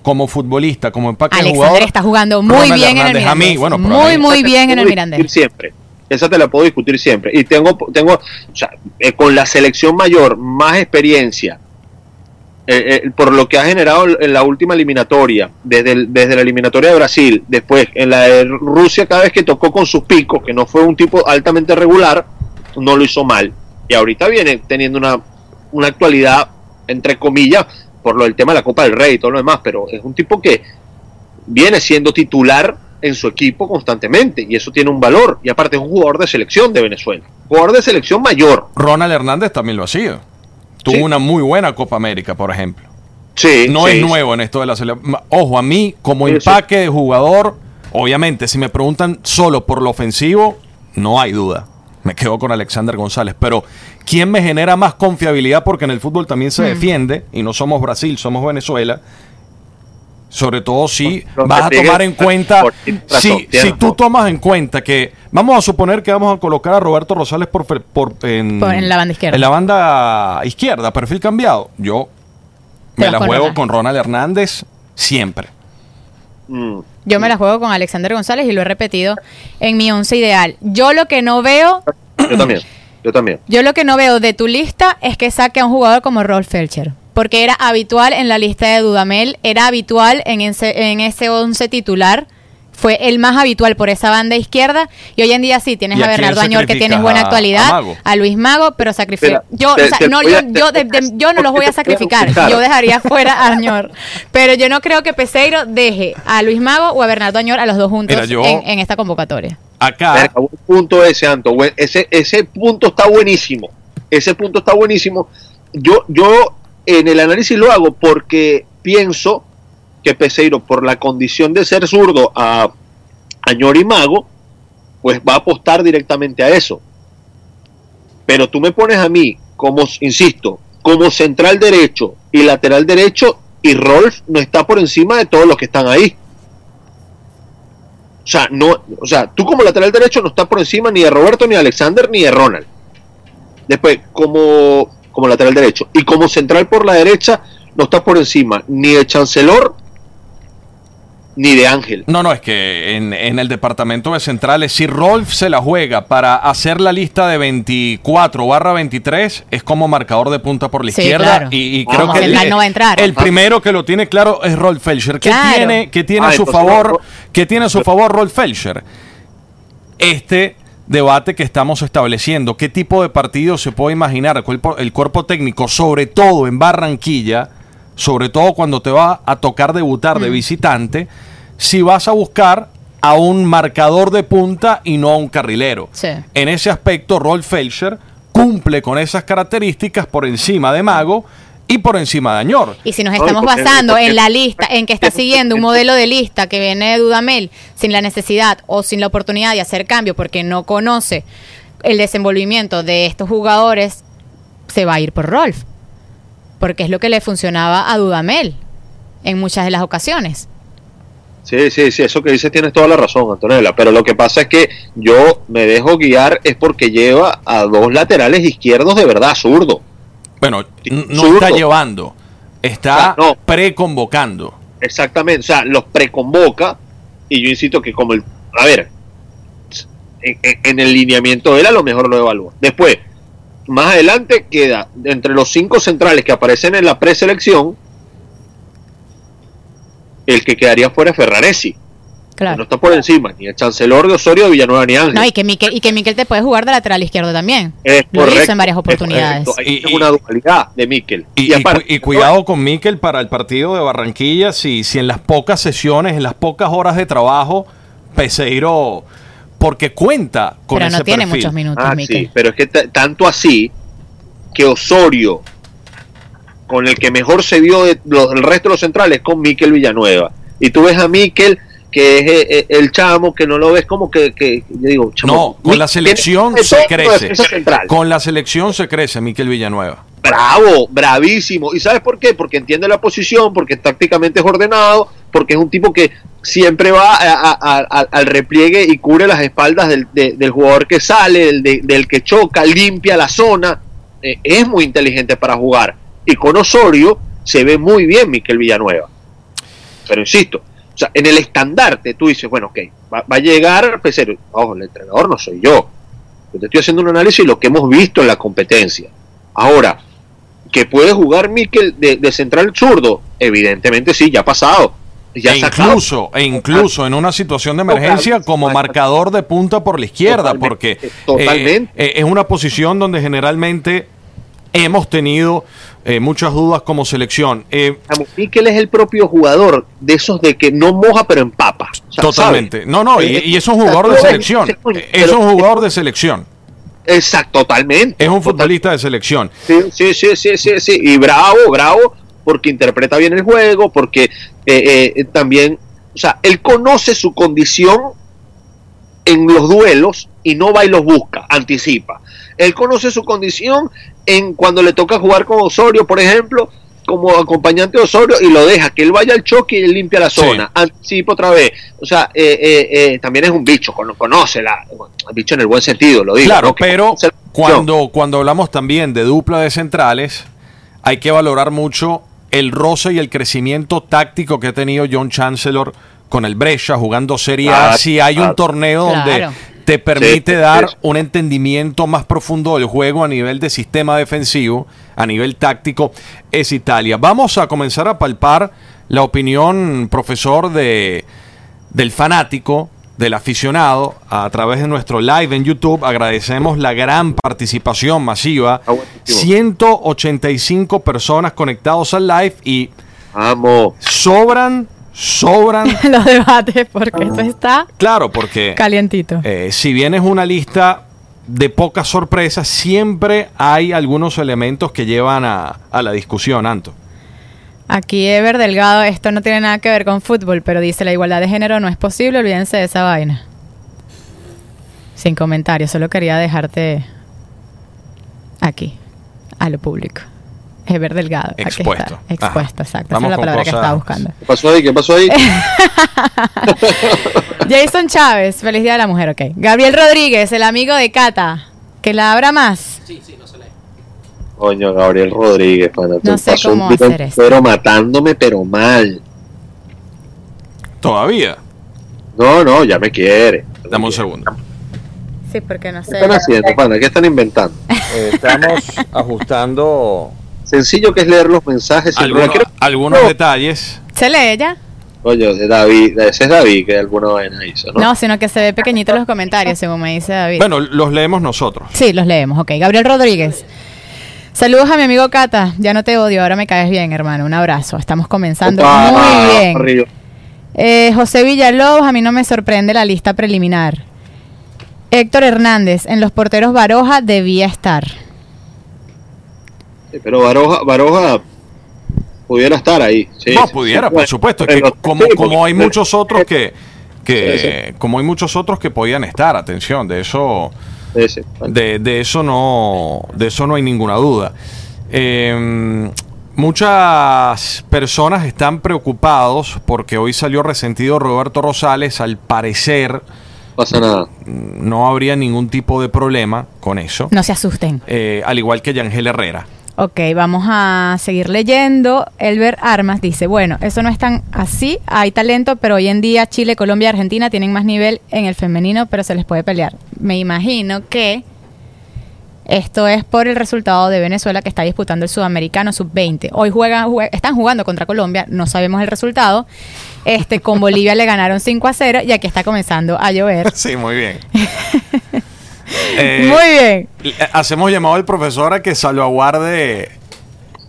como futbolista, como empaque de Alexander jugador. está jugando muy Ronald bien en el. A Mirandés. mí, bueno, a muy, mí- muy Esa te bien la en el puedo Mirandés. discutir Siempre. Esa te la puedo discutir siempre. Y tengo, tengo o sea, eh, con la selección mayor, más experiencia, eh, eh, por lo que ha generado en la última eliminatoria, desde, desde la eliminatoria de Brasil, después en la de Rusia, cada vez que tocó con sus picos, que no fue un tipo altamente regular, no lo hizo mal. Y ahorita viene teniendo una, una actualidad, entre comillas, por lo del tema de la Copa del Rey y todo lo demás, pero es un tipo que viene siendo titular en su equipo constantemente y eso tiene un valor y aparte es un jugador de selección de Venezuela, jugador de selección mayor. Ronald Hernández también lo ha sido. Tuvo Sí. una muy buena Copa América, por ejemplo. Sí, no sí, es nuevo en esto de la selección. Ojo, a mí, como Sí, empaque de jugador, obviamente, si me preguntan solo por lo ofensivo, no hay duda. Me quedo con Alexander González. Pero, ¿quién me genera más confiabilidad? Porque en el fútbol también se Mm. defiende, y no somos Brasil, somos Venezuela. Sobre todo si Los vas a tomar en cuenta, si, si tú tomas en cuenta que, vamos a suponer que vamos a colocar a Roberto Rosales por, por- en, Por- en la banda izquierda. En la banda izquierda, perfil cambiado. Yo Te me la con juego Ronald. con Ronald Hernández siempre. Mm. Yo me la juego con Alexander González y lo he repetido en mi once ideal. Yo lo que no veo, Yo también, yo también. yo lo que no veo de tu lista es que saque a un jugador como Rolf Felcher. Porque era habitual en la lista de Dudamel, era habitual en ese, en ese once titular fue el más habitual por esa banda izquierda y hoy en día sí tienes ¿Y a Bernardo Añor que tienes buena ¿A- actualidad, a Mago? a Luis Mago, pero sacrifico. Espera, Yo, te- o sea, te no, yo, a- yo, de- de- yo no los voy a sacrificar, yo dejaría fuera a Añor, pero yo no creo que Peseiro deje a Luis Mago o a Bernardo Añor a los dos juntos Mira, yo- en, en esta convocatoria. Acá, Verga, buen punto ese, Anto. ese, ese punto está buenísimo. Ese punto está buenísimo. Yo, yo en el análisis lo hago porque pienso que Peseiro, por la condición de ser zurdo a Añor y Mago, pues va a apostar directamente a eso. Pero tú me pones a mí, como, insisto, como central derecho y lateral derecho, y Rolf no está por encima de todos los que están ahí. O sea, no, o sea, tú como lateral derecho no estás por encima ni de Roberto, ni de Alexander, ni de Ronald. Después, como, como lateral derecho. Y como central por la derecha, no estás por encima ni de Chancelor, ni de Ángel. No, no, es que en, en el departamento de centrales, si Rolf se la juega para hacer la lista de 24 barra 23, es como marcador de punta por la Sí, izquierda. claro. Y, y Ah, creo que el, no va a entrar. el primero que lo tiene claro es Rolf Felcher. ¿Qué Claro. tiene, qué tiene Ah, a su entonces, favor? no- ¿Qué tiene a su favor Rolf Felcher? Este debate que estamos estableciendo, qué tipo de partido se puede imaginar el cuerpo, el cuerpo técnico, sobre todo en Barranquilla, sobre todo cuando te va a tocar debutar de visitante, si vas a buscar a un marcador de punta y no a un carrilero. Sí. En ese aspecto, Rolf Felcher cumple con esas características por encima de Mago y por encima de Añor. Y si nos No, estamos porque- basando porque- en la lista, en que está siguiendo un modelo de lista que viene de Dudamel, sin la necesidad o sin la oportunidad de hacer cambio porque no conoce el desenvolvimiento de estos jugadores, se va a ir por Rolf. Porque es lo que le funcionaba a Dudamel en muchas de las ocasiones. Sí, sí, sí, eso que dices tienes toda la razón, Antonella. Pero lo que pasa es que yo me dejo guiar es porque lleva a dos laterales izquierdos de verdad zurdo. Bueno, no está llevando, está no. preconvocando. Exactamente, o sea, los preconvoca y yo insisto que como el, a ver, en el lineamiento de él a lo mejor lo evalúa. Después, más adelante queda entre los cinco centrales que aparecen en la preselección, el que quedaría fuera es Ferraresi, que no está por encima, ni el chancelor de Osorio de Villanueva ni Ángel. No, y que Miquel, y que Miquel te puede jugar de lateral izquierdo también. Es Lo hizo correcto, en varias es oportunidades. correcto. Ahí Y- es y- una dualidad de Miquel. Y, y aparte- cu- y cuidado con Miquel para el partido de Barranquilla, si, si en las pocas sesiones, en las pocas horas de trabajo, Peseiro, porque cuenta con Pero no ese tiene perfil. muchos minutos, Ah, Miquel. sí, pero es que tanto así que Osorio, con el que mejor se vio de los, el resto de los centrales, con Miquel Villanueva. Y tú ves a Miquel, que es eh, eh, el chamo, que no lo ves como que, que yo digo, chamo, No, con la selección se crece. Con la selección se crece Miquel Villanueva. Bravo, bravísimo. ¿Y sabes por qué? Porque entiende la posición, porque tácticamente es ordenado, porque es un tipo que siempre va a- a- a- al repliegue y cubre las espaldas del, de- del jugador que sale, del, de- del que choca, limpia la zona. Eh, es muy inteligente para jugar. Y con Osorio se ve muy bien Miquel Villanueva. Pero insisto, o sea, en el estandarte tú dices, bueno, ok, va, va a llegar Pesero. Ojo, el entrenador no soy yo. Yo te estoy haciendo un análisis de lo que hemos visto en la competencia. Ahora, que puede jugar Miquel de, de central zurdo, evidentemente sí, ya ha pasado. Ya e incluso, e incluso en una situación de emergencia como marcador de punta por la izquierda, Totalmente, porque totalmente. eh, eh, es una posición donde generalmente hemos tenido eh, muchas dudas como selección. Eh, Miquel es el propio jugador de esos de que no moja pero empapa. O sea, totalmente. ¿sabe? No, no, y, Eh, y es un jugador de selección. Es un jugador de selección. Exacto, totalmente. Es un futbolista de selección. Sí, sí, sí, sí, sí, sí. Y bravo, bravo, porque interpreta bien el juego, porque eh, eh, también, o sea, él conoce su condición en los duelos y no va y los busca, anticipa. Él conoce su condición en cuando le toca jugar con Osorio, por ejemplo, como acompañante de Osorio y lo deja, que él vaya al choque y él limpia la Sí. zona, anticipa otra vez. O sea, eh, eh, eh, también es un bicho, cono- conoce la, bueno, bicho en el buen sentido, lo digo. Claro, ¿no? Pero conoce la posición. cuando, cuando hablamos también de dupla de centrales, hay que valorar mucho el roce y el crecimiento táctico que ha tenido John Chancellor con el Brescia jugando Serie A. Claro, Si hay un torneo Claro. donde te permite Sí, dar un entendimiento más profundo del juego a nivel de sistema defensivo, a nivel táctico, es Italia. Vamos a comenzar a palpar la opinión, profesor, de, del fanático, del aficionado, a través de nuestro live en YouTube. Agradecemos la gran participación masiva. Ah, buenísimo. 185 personas conectados al live y sobran, sobran. Los debates, porque esto está Claro, porque calientito. eh, si bien es una lista de pocas sorpresas, siempre hay algunos elementos que llevan a, a la discusión, Anto. Aquí Ever Delgado, esto no tiene nada que ver con fútbol, pero dice la igualdad de género no es posible, olvídense de esa vaina. Sin comentarios, solo quería dejarte aquí, a lo público. Ever Delgado. aquí está. Expuesto. Expuesto, Ajá. exacto. Vamos Esa es la palabra que cosas- estaba buscando. ¿Qué pasó ahí? ¿Qué pasó ahí? Jason Chávez, feliz día de la mujer, ok. Gabriel Rodríguez, el amigo de Cata, que la abra más. Coño, Gabriel Rodríguez, pana. No sé pasó cómo un hacer esto. Pero matándome, pero mal. Todavía. No, no, ya me quiere. Dame un segundo. Sí, porque no ¿Qué sé. están haciendo, pana? ¿Qué están inventando? Eh, estamos ajustando Sencillo que es leer los mensajes. algunos, algunos No. detalles. ¿Se lee ella? Coño, de David, ese es David que alguna vaina hizo, ¿no? No, sino que se ve pequeñito los comentarios, según me dice David. Bueno, los leemos nosotros. Sí, los leemos, ok. Gabriel Rodríguez. Saludos a mi amigo Cata. Ya no te odio, ahora me caes bien, hermano. Un abrazo. Estamos comenzando Opa, muy bien. Eh, José Villalobos, a mí no me sorprende la lista preliminar. Héctor Hernández, en los porteros Baroja debía estar. Sí, pero Baroja, Baroja pudiera estar ahí. Sí, no, sí, pudiera, sí, por supuesto. Es que como, sí, como hay muchos otros que, que Sí, como hay muchos otros que podían estar, atención, de eso, de, de eso no, de eso no hay ninguna duda. Eh, muchas personas están preocupados porque hoy salió resentido Roberto Rosales. Al parecer, No pasa nada. no habría ningún tipo de problema con eso. No se asusten. Eh, al igual que Yangel Herrera. Ok, vamos a seguir leyendo. Elber Armas dice, bueno, eso no es tan así, hay talento, pero hoy en día Chile, Colombia y Argentina tienen más nivel en el femenino, pero se les puede pelear. Me imagino que esto es por el resultado de Venezuela que está disputando el Sudamericano Sub-20. Hoy juegan, jue- están jugando contra Colombia, no sabemos el resultado. Este, con Bolivia le ganaron 5 a 0 y aquí está comenzando a llover. Sí, muy bien. Eh, Muy bien. Hacemos llamado al profesor a que salvaguarde.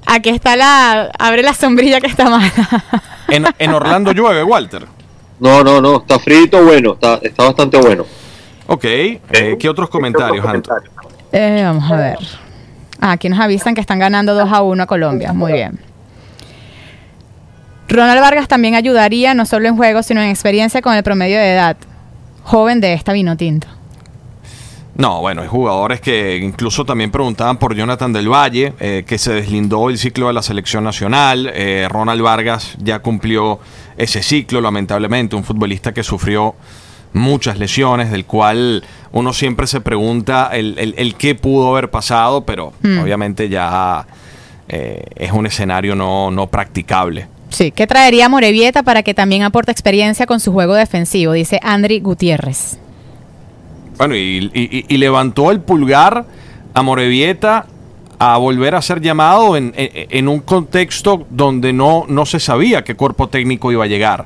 Aquí está la... Abre la sombrilla que está mala. En, en Orlando llueve, Walter. No, no, no. Está frito, bueno. Está, está bastante bueno. Ok, eh, ¿qué otros comentarios, Anto? Eh, vamos a ver. Ah, aquí nos avisan que están ganando 2 a 1 a Colombia. Muy bien. Ronald Vargas también ayudaría no solo en juego, sino en experiencia con el promedio de edad. Joven de esta vino tinto. No, bueno, hay jugadores que incluso también preguntaban por Jonathan del Valle, eh, que se deslindó el ciclo de la selección nacional. Eh, Ronald Vargas ya cumplió ese ciclo, lamentablemente, un futbolista que sufrió muchas lesiones, del cual uno siempre se pregunta el, el- el qué pudo haber pasado, pero Hmm. obviamente ya eh, es un escenario no, no practicable. Sí, ¿qué traería Morevieta para que también aporte experiencia con su juego defensivo? Dice Andri Gutiérrez. Bueno, y, y- y levantó el pulgar a Morevieta a volver a ser llamado en, en- en un contexto donde no, no se sabía qué cuerpo técnico iba a llegar.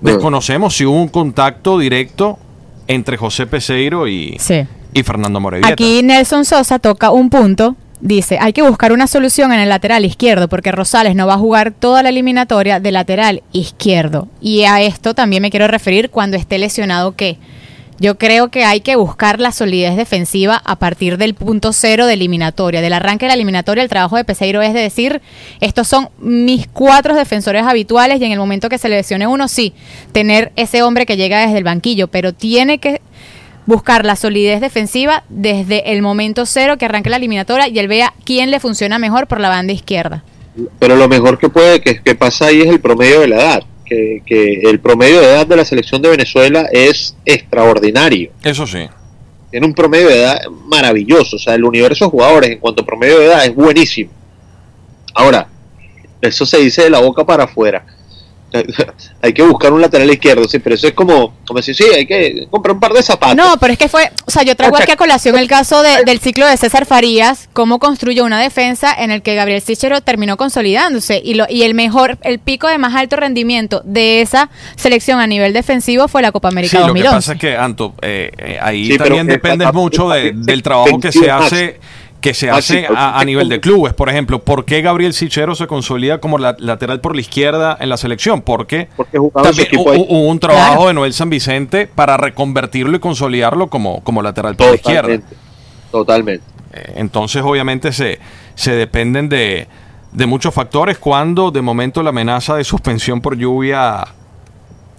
Desconocemos si hubo un contacto directo entre José Peseiro y, Sí. y Fernando Morevieta. Aquí Nelson Sosa toca un punto. Dice, hay que buscar una solución en el lateral izquierdo porque Rosales no va a jugar toda la eliminatoria de lateral izquierdo. Y a esto también me quiero referir cuando esté lesionado que yo creo que hay que buscar la solidez defensiva a partir del punto cero de eliminatoria. Del arranque de la eliminatoria, el trabajo de Peseiro es de decir, estos son mis cuatro defensores habituales y en el momento que se lesione uno, sí, tener ese hombre que llega desde el banquillo, pero tiene que buscar la solidez defensiva desde el momento cero que arranque la eliminatoria y él vea quién le funciona mejor por la banda izquierda. Pero lo mejor que puede que, que pasa ahí es el promedio de la edad. Que, que el promedio de edad de la selección de Venezuela es extraordinario. Eso sí. Tiene un promedio de edad maravilloso. O sea, el universo de jugadores en cuanto a promedio de edad es buenísimo. Ahora, eso se dice de la boca para afuera. hay que buscar un lateral izquierdo, sí, pero eso es como, como decir, sí, hay que comprar un par de zapatos. No, pero es que fue, o sea, yo traigo aquí a colación el caso de, del ciclo de César Farías, cómo construyó una defensa en el que Gabriel Sichero terminó consolidándose y, lo, y el mejor, el pico de más alto rendimiento de esa selección a nivel defensivo fue la Copa América Sí, lo 2011. que pasa es que, Anto, eh, eh, ahí Sí, también depende mucho de- del trabajo que se 21 hace que se Maxi, hace a, a nivel de clubes. Por ejemplo, ¿por qué Gabriel Sichero se consolida como la- lateral por la izquierda en la selección? Porque Porque también hubo un trabajo Claro. de Noel San Vicente para reconvertirlo y consolidarlo como, como lateral por la izquierda. Totalmente. Totalmente. Eh, Entonces, obviamente, se, se dependen de, de muchos factores. Cuando de momento la amenaza de suspensión por lluvia,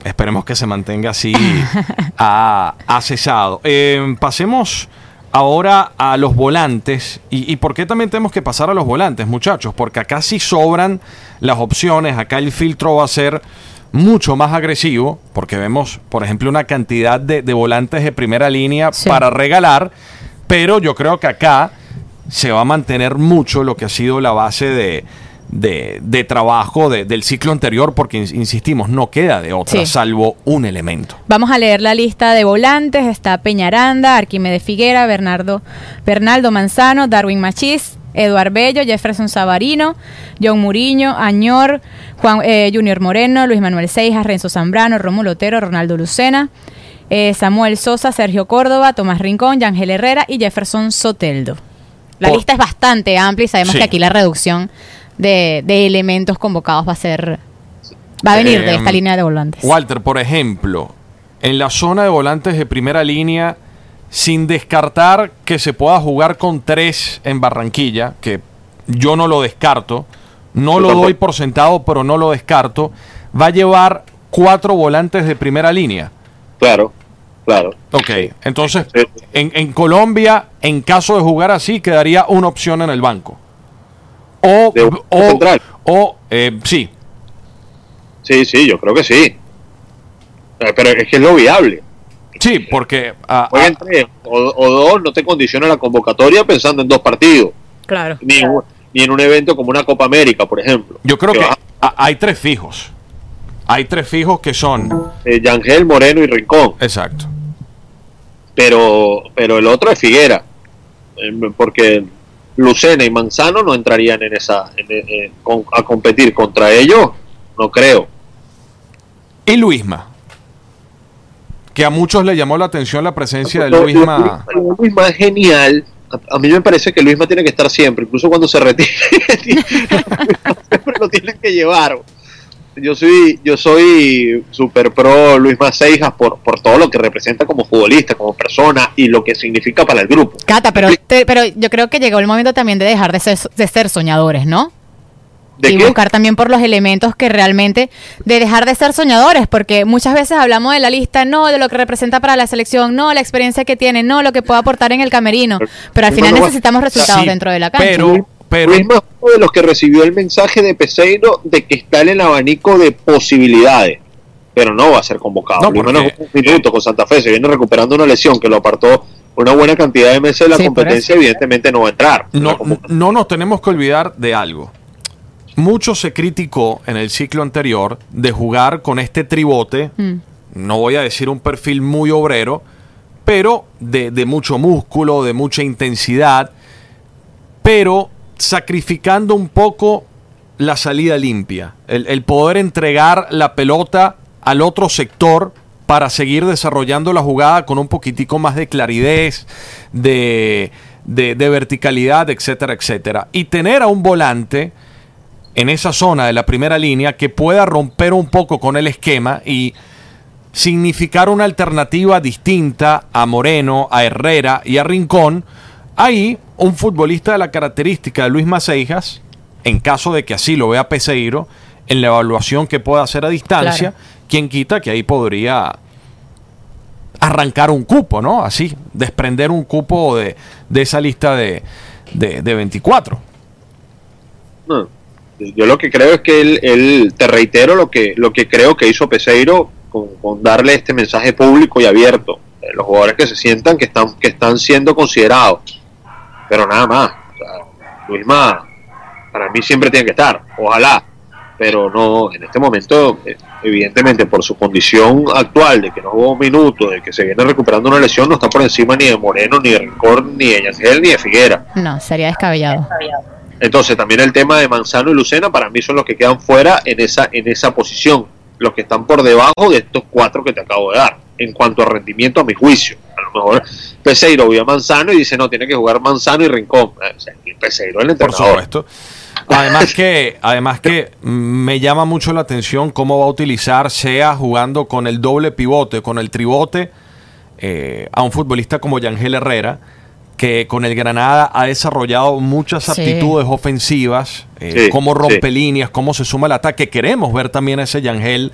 esperemos que se mantenga así, ha, ha cesado. Eh, pasemos ahora a los volantes. ¿Y, ¿Y por qué también tenemos que pasar a los volantes, muchachos? Porque acá sí sobran las opciones. Acá el filtro va a ser mucho más agresivo, porque vemos, por ejemplo, una cantidad de, de volantes de primera línea Sí. para regalar, pero yo creo que acá se va a mantener mucho lo que ha sido la base de, de- de trabajo de- del ciclo anterior, porque ins- insistimos, no queda de otra, Sí. salvo un elemento. Vamos a leer la lista de volantes. Está Peñaranda, Arquímedes Figuera, Bernardo, Bernaldo Manzano, Darwin Machís, Eduard Bello, Jefferson Savarino, John Muriño, Añor, Juan eh, Junior Moreno, Luis Manuel Seijas, Renzo Zambrano, Rómulo Otero, Ronaldo Lucena, eh, Samuel Sosa, Sergio Córdoba, Tomás Rincón, Yangel Herrera y Jefferson Soteldo. La Por- lista es bastante amplia y sabemos Sí. que aquí la reducción de, de elementos convocados va a ser... Va a venir de Em, esta línea de volantes. Walter, por ejemplo, en la zona de volantes de primera línea, sin descartar que se pueda jugar con tres en Barranquilla, que yo no lo descarto, no lo doy por sentado, pero no lo descarto, va a llevar cuatro volantes de primera línea. Claro, claro. Ok, entonces Sí. en, en Colombia, en caso de jugar así, quedaría una opción en el banco. O, De un o, central. o, eh, sí, Sí, sí, yo creo que sí. Eh, Pero es que es lo viable. sí, porque ah, ah, tres o, o dos, no te condiciona la convocatoria pensando en dos partidos. Claro. Ni, en un- ni en un evento como una Copa América, por ejemplo. Yo creo que a- hay tres fijos. Hay tres fijos que son. eh, Yangel, Moreno y Rincón. Exacto. Pero, pero el otro es Figuera. Eh, porque Lucena y Manzano no entrarían en esa en- en- con- a competir contra ellos. No creo. Y Luisma. Que a muchos le llamó la atención la presencia de Luisma. Luisma es genial. A, a mí me parece que Luisma tiene que estar siempre, incluso cuando se retire. siempre lo tienen que llevar. Yo soy yo soy super pro Luisma Seijas por, por todo lo que representa como futbolista, como persona y lo que significa para el grupo. Cata, pero, te- pero yo creo que llegó el momento también de dejar de ser, de ser soñadores, ¿no? ¿De y qué? buscar también por los elementos que realmente, de dejar de ser soñadores, porque muchas veces hablamos de la lista, no, de lo que representa para la selección, no, la experiencia que tiene, no, lo que puede aportar en el camerino, pero al final necesitamos resultados Sí, dentro de la cancha. Pero, pero, Luisma es uno de los que recibió el mensaje de Peseiro de que está en el abanico de posibilidades, pero no va a ser convocado. No, porque- jugó un minuto con Santa Fe, se viene recuperando una lesión que lo apartó una buena cantidad de meses de la Sí, competencia, evidentemente no va a entrar. no, no nos tenemos que olvidar de algo. Mucho se criticó en el ciclo anterior de jugar con este tribote. Mm. No voy a decir un perfil muy obrero, pero de, de mucho músculo, de mucha intensidad, pero sacrificando un poco la salida limpia, el, el poder entregar la pelota al otro sector para seguir desarrollando la jugada con un poquitico más de claridad, de, de- de verticalidad, etcétera, etcétera. Y tener a un volante en esa zona de la primera línea que pueda romper un poco con el esquema y significar una alternativa distinta a Moreno, a Herrera y a Rincón, ahí un futbolista de la característica de Luis Maceijas, en caso de que así lo vea Peseiro, en la evaluación que pueda hacer a distancia, Claro. quien quita que ahí podría arrancar un cupo, ¿no? Así, desprender un cupo de, de esa lista de, de, de 24. No. Yo lo que creo es que él, él- te reitero lo que, lo que creo que hizo Peseiro con, con darle este mensaje público y abierto. Los jugadores que se sientan que están, que están siendo considerados. Pero nada más. O sea, Luisma, para mí siempre tiene que estar. Ojalá. pero no, en este momento, eh, evidentemente por su condición actual de que no jugó un minuto, de que se viene recuperando una lesión, no está por encima ni de Moreno, ni de Rincón, ni de Yangel, ni de Figuera. No, sería descabellado. Entonces también el tema de Manzano y Lucena para mí son los que quedan fuera en esa, en esa posición, los que están por debajo de estos cuatro que te acabo de dar, en cuanto a rendimiento a mi juicio. A lo mejor Peseiro vio a Manzano y dice, no, tiene que jugar Manzano y Rincón. Eh, o sea, y Peseiro el Por entrenador. supuesto. Además que, además que me llama mucho la atención cómo va a utilizar, sea jugando con el doble pivote, con el tribote, eh, a un futbolista como Yangel Herrera, que con el Granada ha desarrollado muchas Sí. aptitudes ofensivas, eh, Sí, cómo rompe sí. líneas, cómo se suma al ataque. Queremos ver también a ese Yangel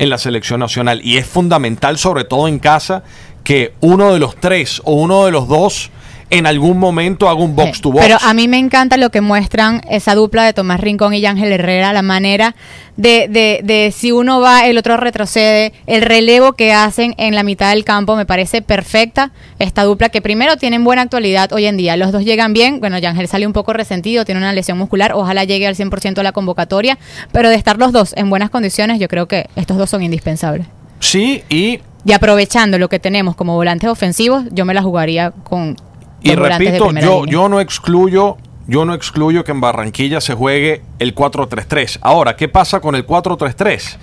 en la selección nacional. Y es fundamental, sobre todo en casa, que uno de los tres o uno de los dos en algún momento haga un box Sí, to box. Pero a mí me encanta lo que muestran esa dupla de Tomás Rincón y Ángel Herrera, la manera de, de, de si uno va, el otro retrocede, el relevo que hacen en la mitad del campo me parece perfecta. Esta dupla que primero tienen buena actualidad hoy en día, los dos llegan bien, bueno, Ángel sale un poco resentido, tiene una lesión muscular, ojalá llegue al 100% a la convocatoria, pero de estar los dos en buenas condiciones, yo creo que estos dos son indispensables. Sí, y, Y aprovechando lo que tenemos como volantes ofensivos, yo me la jugaría con... y repito, yo, yo no excluyo, yo no excluyo que en Barranquilla se juegue el 4-3-3. Ahora, ¿qué pasa con el 4-3-3?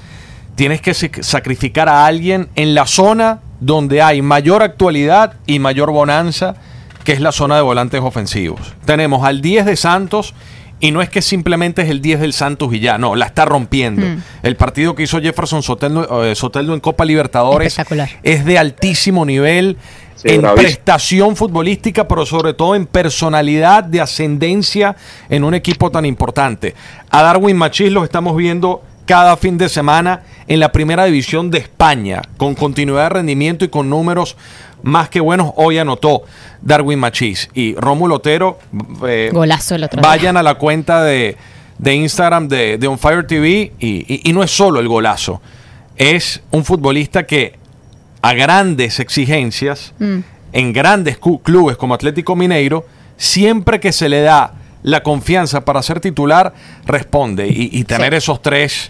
Tienes que sac- sacrificar a alguien en la zona donde hay mayor actualidad y mayor bonanza, que es la zona de volantes ofensivos. Tenemos al 10 de Santos y no es que simplemente es el 10 del Santos y ya, no, la está rompiendo. Mm. El partido que hizo Jefferson Soteldo, eh, Soteldo en Copa Libertadores es de altísimo nivel Sí, en bravísimo. prestación futbolística, pero sobre todo en personalidad de ascendencia en un equipo tan importante. A Darwin Machís lo estamos viendo cada fin de semana en la primera división de España, con continuidad de rendimiento y con números más que buenos. Hoy anotó Darwin Machís y Rómulo Otero. eh, Golazo el otro día. Vayan a la cuenta de, de Instagram de, de On Fire TV y, y- y no es solo el golazo, es un futbolista que a grandes exigencias, Mm. en grandes clubes como Atlético Mineiro, siempre que se le da la confianza para ser titular, responde. Y, y tener Sí. esos tres,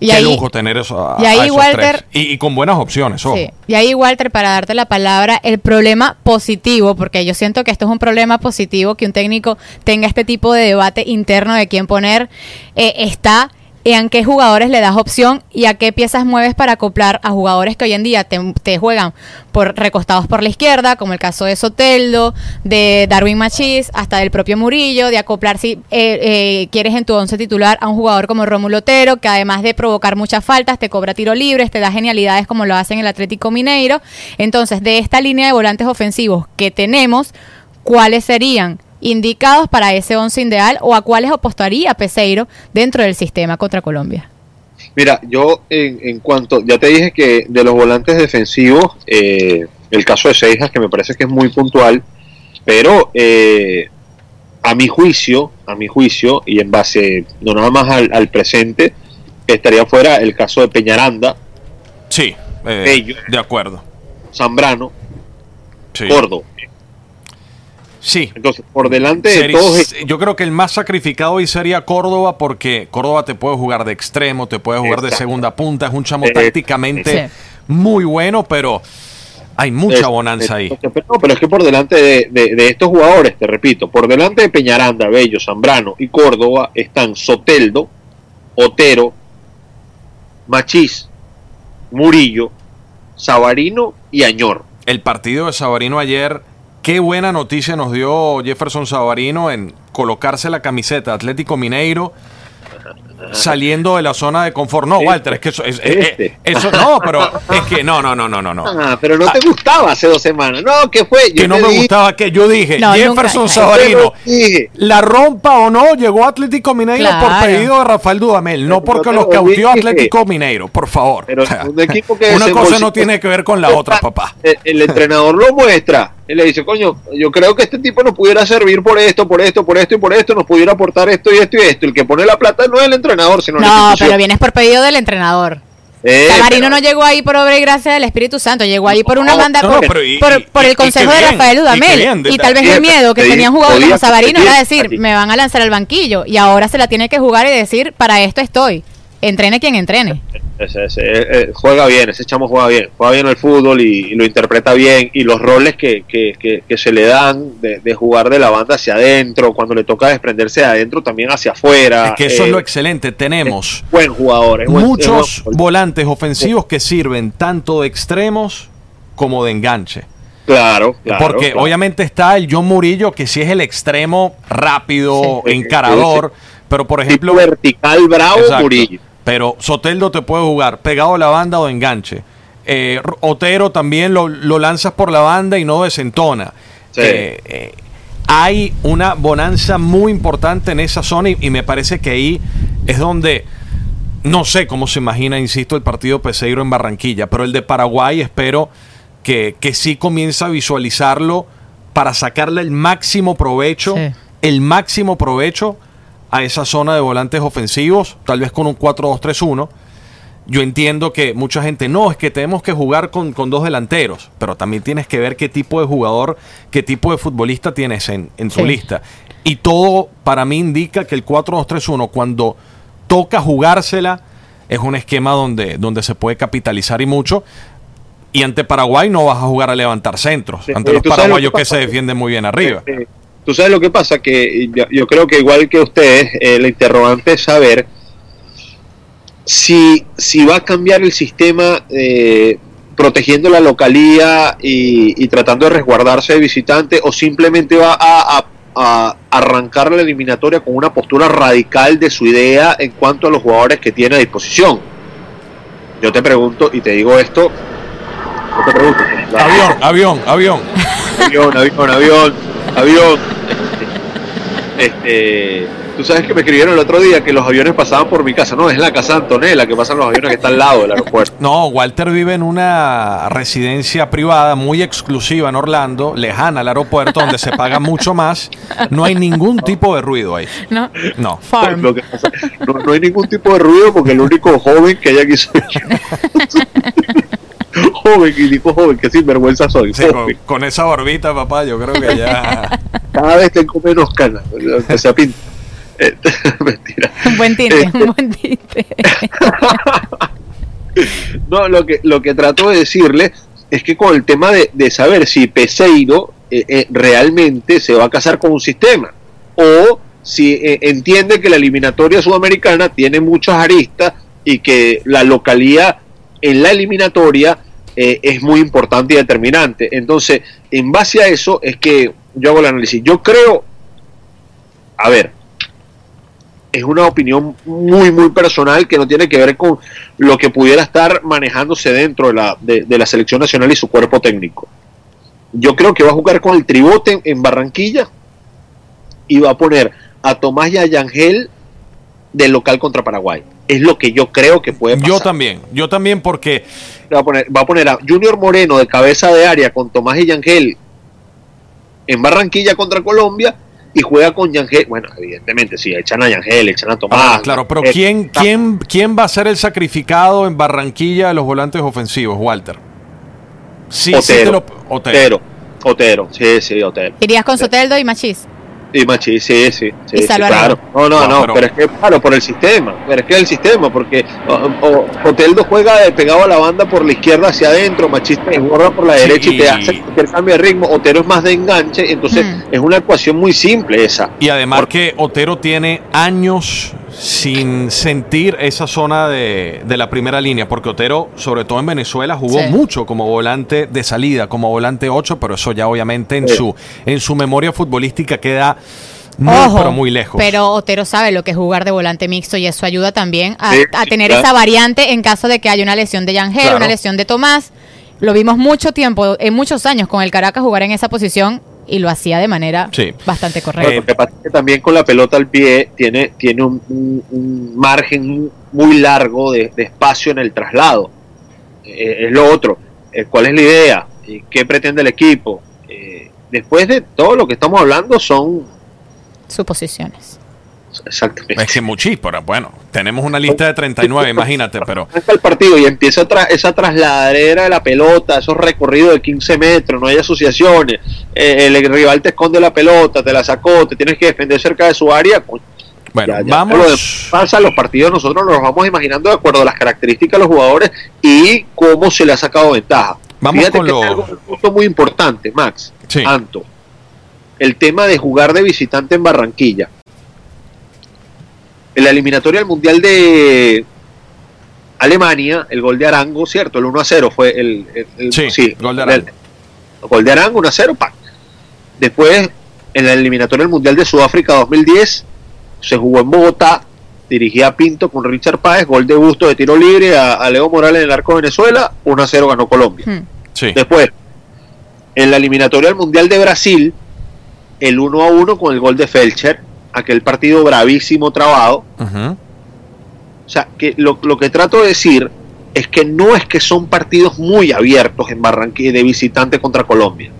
Y qué ahí- lujo tener eso, a, y ahí, a esos Walter- tres. Y, y con buenas opciones, ojo. Sí. Y ahí, Walter, para darte la palabra, el problema positivo, porque yo siento que esto es un problema positivo, que un técnico tenga este tipo de debate interno de quién poner, eh, está en qué jugadores le das opción y a qué piezas mueves para acoplar a jugadores que hoy en día te, juegan por recostados por la izquierda, como el caso de Soteldo, de Darwin Machís, hasta del propio Murillo, de acoplar si eh, eh, quieres en tu once titular a un jugador como Rómulo Otero, que además de provocar muchas faltas, te cobra tiro libres, te da genialidades como lo hacen el Atlético Mineiro. Entonces, de esta línea de volantes ofensivos que tenemos, ¿cuáles serían? Indicados para ese once ideal o a cuáles apostaría Peseiro dentro del sistema contra Colombia. Mira, yo en, en cuanto, ya te dije que de los volantes defensivos, eh, el caso de Seijas, que me parece que es muy puntual, pero eh, a mi juicio, a mi juicio, y en base no nada más al, al presente, estaría fuera el caso de Peñaranda, Sí, eh, Bello. de acuerdo. Zambrano, Sí. Córdoba. Sí. Entonces, por delante de todos estos- yo creo que el más sacrificado hoy sería Córdoba porque Córdoba te puede jugar de extremo, te puede jugar de segunda punta, es un chamo Eh, tácticamente sí. muy bueno, pero hay mucha Es- bonanza ahí. pero, no, pero es que por delante de, de- de estos jugadores, te repito, por delante de Peñaranda, Bello, Zambrano y Córdoba están Soteldo, Otero, Machís, Murillo, Sabarino y Añor. El partido de Sabarino ayer, qué buena noticia nos dio Jefferson Sabarino en colocarse la camiseta Atlético Mineiro saliendo de la zona de confort. No, Walter, es que eso, es- Este. eh, eso no, pero es que no, no, no, no, no, no. Ah, pero no te gustaba hace dos semanas. No, ¿qué fue? Yo Que no me dije- gustaba que yo dije, No, Jefferson nunca. Dije. la rompa o no, llegó a Atlético Mineiro Claro. por pedido de Rafael Dudamel, no porque lo cauteó dije. Atlético Mineiro, por favor. Pero O sea, un equipo que una cosa no tiene que ver con la otra, papá. El, el entrenador lo muestra. Él le dice, coño, yo creo que este tipo nos pudiera servir por esto, por esto, por esto y por esto, nos pudiera aportar esto y esto y esto. El que pone la plata no es el entrenador, sino la No, institución. pero vienes por pedido del entrenador. Eh, pero- no llegó ahí por obra y gracia del Espíritu Santo, llegó ahí por una banda no, por, pero y- por, y- por y- el y consejo de bien, Rafael y bien, Y, tal vez el miedo que te tenía un digo, jugador como Sabarino era decir, aquí. me van a lanzar al banquillo y ahora se la tiene que jugar y decir, para esto estoy. entrene quien entrene. Ese, ese, eh, eh, juega bien, ese chamo juega bien, juega bien el fútbol y, y lo interpreta bien y los roles que, que, que, que se le dan de, de, jugar de la banda hacia adentro, cuando le toca desprenderse de adentro también hacia afuera. Es que eso eh, es lo excelente, tenemos buen jugador, muchos buen, volantes ofensivos que sirven tanto de extremos como de enganche. Claro, claro Porque claro. obviamente está el John Murillo, que sí es el extremo rápido, Sí. encarador, pero por ejemplo... Tipo vertical, bravo, Exacto. Murillo. Pero Soteldo te puede jugar pegado a la banda o de enganche. Eh, Otero también lo, lo lanzas por la banda y no desentona. Sí. Eh, eh, hay una bonanza muy importante en esa zona y, y me parece que ahí es donde no sé cómo se imagina, insisto, el partido Peseiro en Barranquilla, pero el de Paraguay espero que, que sí comience a visualizarlo para sacarle el máximo provecho, Sí. el máximo provecho a esa zona de volantes ofensivos, tal vez con un 4-2-3-1. Yo entiendo que mucha gente, no, es que tenemos que jugar con, con dos delanteros, pero también tienes que ver qué tipo de jugador, qué tipo de futbolista tienes en, en tu Sí. lista. Y todo para mí indica que el 4-2-3-1, cuando toca jugársela, es un esquema donde, donde se puede capitalizar y mucho. Y ante Paraguay no vas a jugar a levantar centros, ante los paraguayos que se defienden muy bien arriba. Tú sabes lo que pasa, que yo, yo creo que igual que ustedes, eh, la interrogante es saber si, si va a cambiar el sistema eh, protegiendo la localía y, y tratando de resguardarse de visitante o simplemente va a, a- a arrancar la eliminatoria con una postura radical de su idea en cuanto a los jugadores que tiene a disposición. Yo te pregunto y te digo esto, yo te pregunto. Avión, avión, avión. avión, avión, avión, avión. Este, tú sabes que me escribieron el otro día que los aviones pasaban por mi casa. No, es la casa de Antonella que pasan los aviones que está al lado del aeropuerto. No, Walter vive en una residencia privada muy exclusiva en Orlando, lejana al aeropuerto, donde se paga mucho más. No hay ningún tipo de ruido ahí. ¿No? No. Farm. No hay ningún tipo de ruido porque el único joven que hay aquí soy yo. joven, y digo joven, que sinvergüenza soy. Sí, con, esa barbita, papá, yo creo que ya. Cada vez tengo menos canas. Que se pinta. Eh, Mentira. Un buen tinte, Este- un buen tinte. No, lo que, lo que trato de decirle es que con el tema de, de saber si Peseiro eh, eh, realmente se va a casar con un sistema o si eh, entiende que la eliminatoria sudamericana tiene muchas aristas y que la localía en la eliminatoria eh, es muy importante y determinante. Entonces, en base a eso es que yo hago el análisis. Yo creo, a ver, es una opinión muy, muy personal que no tiene que ver con lo que pudiera estar manejándose dentro de la, de, la selección nacional y su cuerpo técnico. Yo creo que va a jugar con el tribote en, en Barranquilla y va a poner a Tomás y a Yangel del local contra Paraguay. Es lo que yo creo que puede pasar. Yo también, yo también porque Va a poner, va a poner a Junior Moreno de cabeza de área con Tomás y Yangel en Barranquilla contra Colombia y juega con Yangel. Bueno, evidentemente, sí, echan a Yangel, echan a Tomás. Ah, claro, pero Eh, ¿quién, quién, ¿quién va a ser el sacrificado en Barranquilla de los volantes ofensivos, Walter? Sí, sí te Otero. lo. Otero. Otero, Otero, sí, sí, Otero. Irías con Soteldo y Machís. Y Machi, sí, sí, sí, Y sí, claro. No, no, No, no, pero- pero... es que, claro, por el sistema, pero es que el sistema, porque o, o- Oteldo juega de pegado a la banda por la izquierda hacia adentro, Machista borra por la Sí. derecha y te hace cualquier cambio de ritmo, Otero es más de enganche, entonces Mm. es una ecuación muy simple esa. Y además Por- que Otero tiene años sin sentir esa zona de, de la primera línea, porque Otero, sobre todo en Venezuela, jugó Sí. mucho como volante de salida, como volante 8, pero eso ya obviamente en Sí. su, en su memoria futbolística queda muy, Ojo, pero muy lejos. Pero Otero sabe lo que es jugar de volante mixto y eso ayuda también a, Sí, a sí, tener claro. esa variante en caso de que haya una lesión de Yangel, Claro. una lesión de Tomás. Lo vimos mucho tiempo, en muchos años con el Caracas jugar en esa posición y lo hacía de manera Sí. bastante correcta. Eh, lo que pasa es que también con la pelota al pie tiene, tiene un, un- un margen muy largo de, de espacio en el traslado. Eh, es lo otro. Eh, ¿Cuál es la idea? ¿Y ¿Qué pretende el equipo? Después de todo lo que estamos hablando son Suposiciones. exactamente. Es que muchísimo, bueno, tenemos una lista de 39, imagínate, pero Arranca el partido y empieza tra- esa trasladadera de la pelota, esos recorridos de 15 metros, no hay asociaciones, eh, el rival te esconde la pelota, te la sacó, te tienes que defender cerca de su área, Bueno, Ya- ya vamos. lo pasa, los partidos nosotros nos los vamos imaginando de acuerdo a las características de los jugadores y cómo se le ha sacado ventaja. Vamos Fíjate con que lo- es algo- un punto muy importante, Max, Sí. Anto. El tema de jugar de visitante en Barranquilla. En la eliminatoria del Mundial de Alemania, el gol de Arango, ¿cierto? El 1 a 0 fue el, el- el- Sí, gol de el- Arango. gol de Arango, 1 a 0, pa. Después, en la eliminatoria del Mundial de Sudáfrica 2010, se jugó en Bogotá, dirigía Pinto con Richard Páez, gol de gusto de tiro libre a, a Leo Morales en el arco de Venezuela, 1 a 0 ganó Colombia. Hmm. Sí. Después, en la eliminatoria del Mundial de Brasil, el 1 a 1 con el gol de Felcher, aquel partido bravísimo trabado. O sea, que lo, lo que trato de decir es que no es que son partidos muy abiertos en Barranquilla de visitante contra Colombia.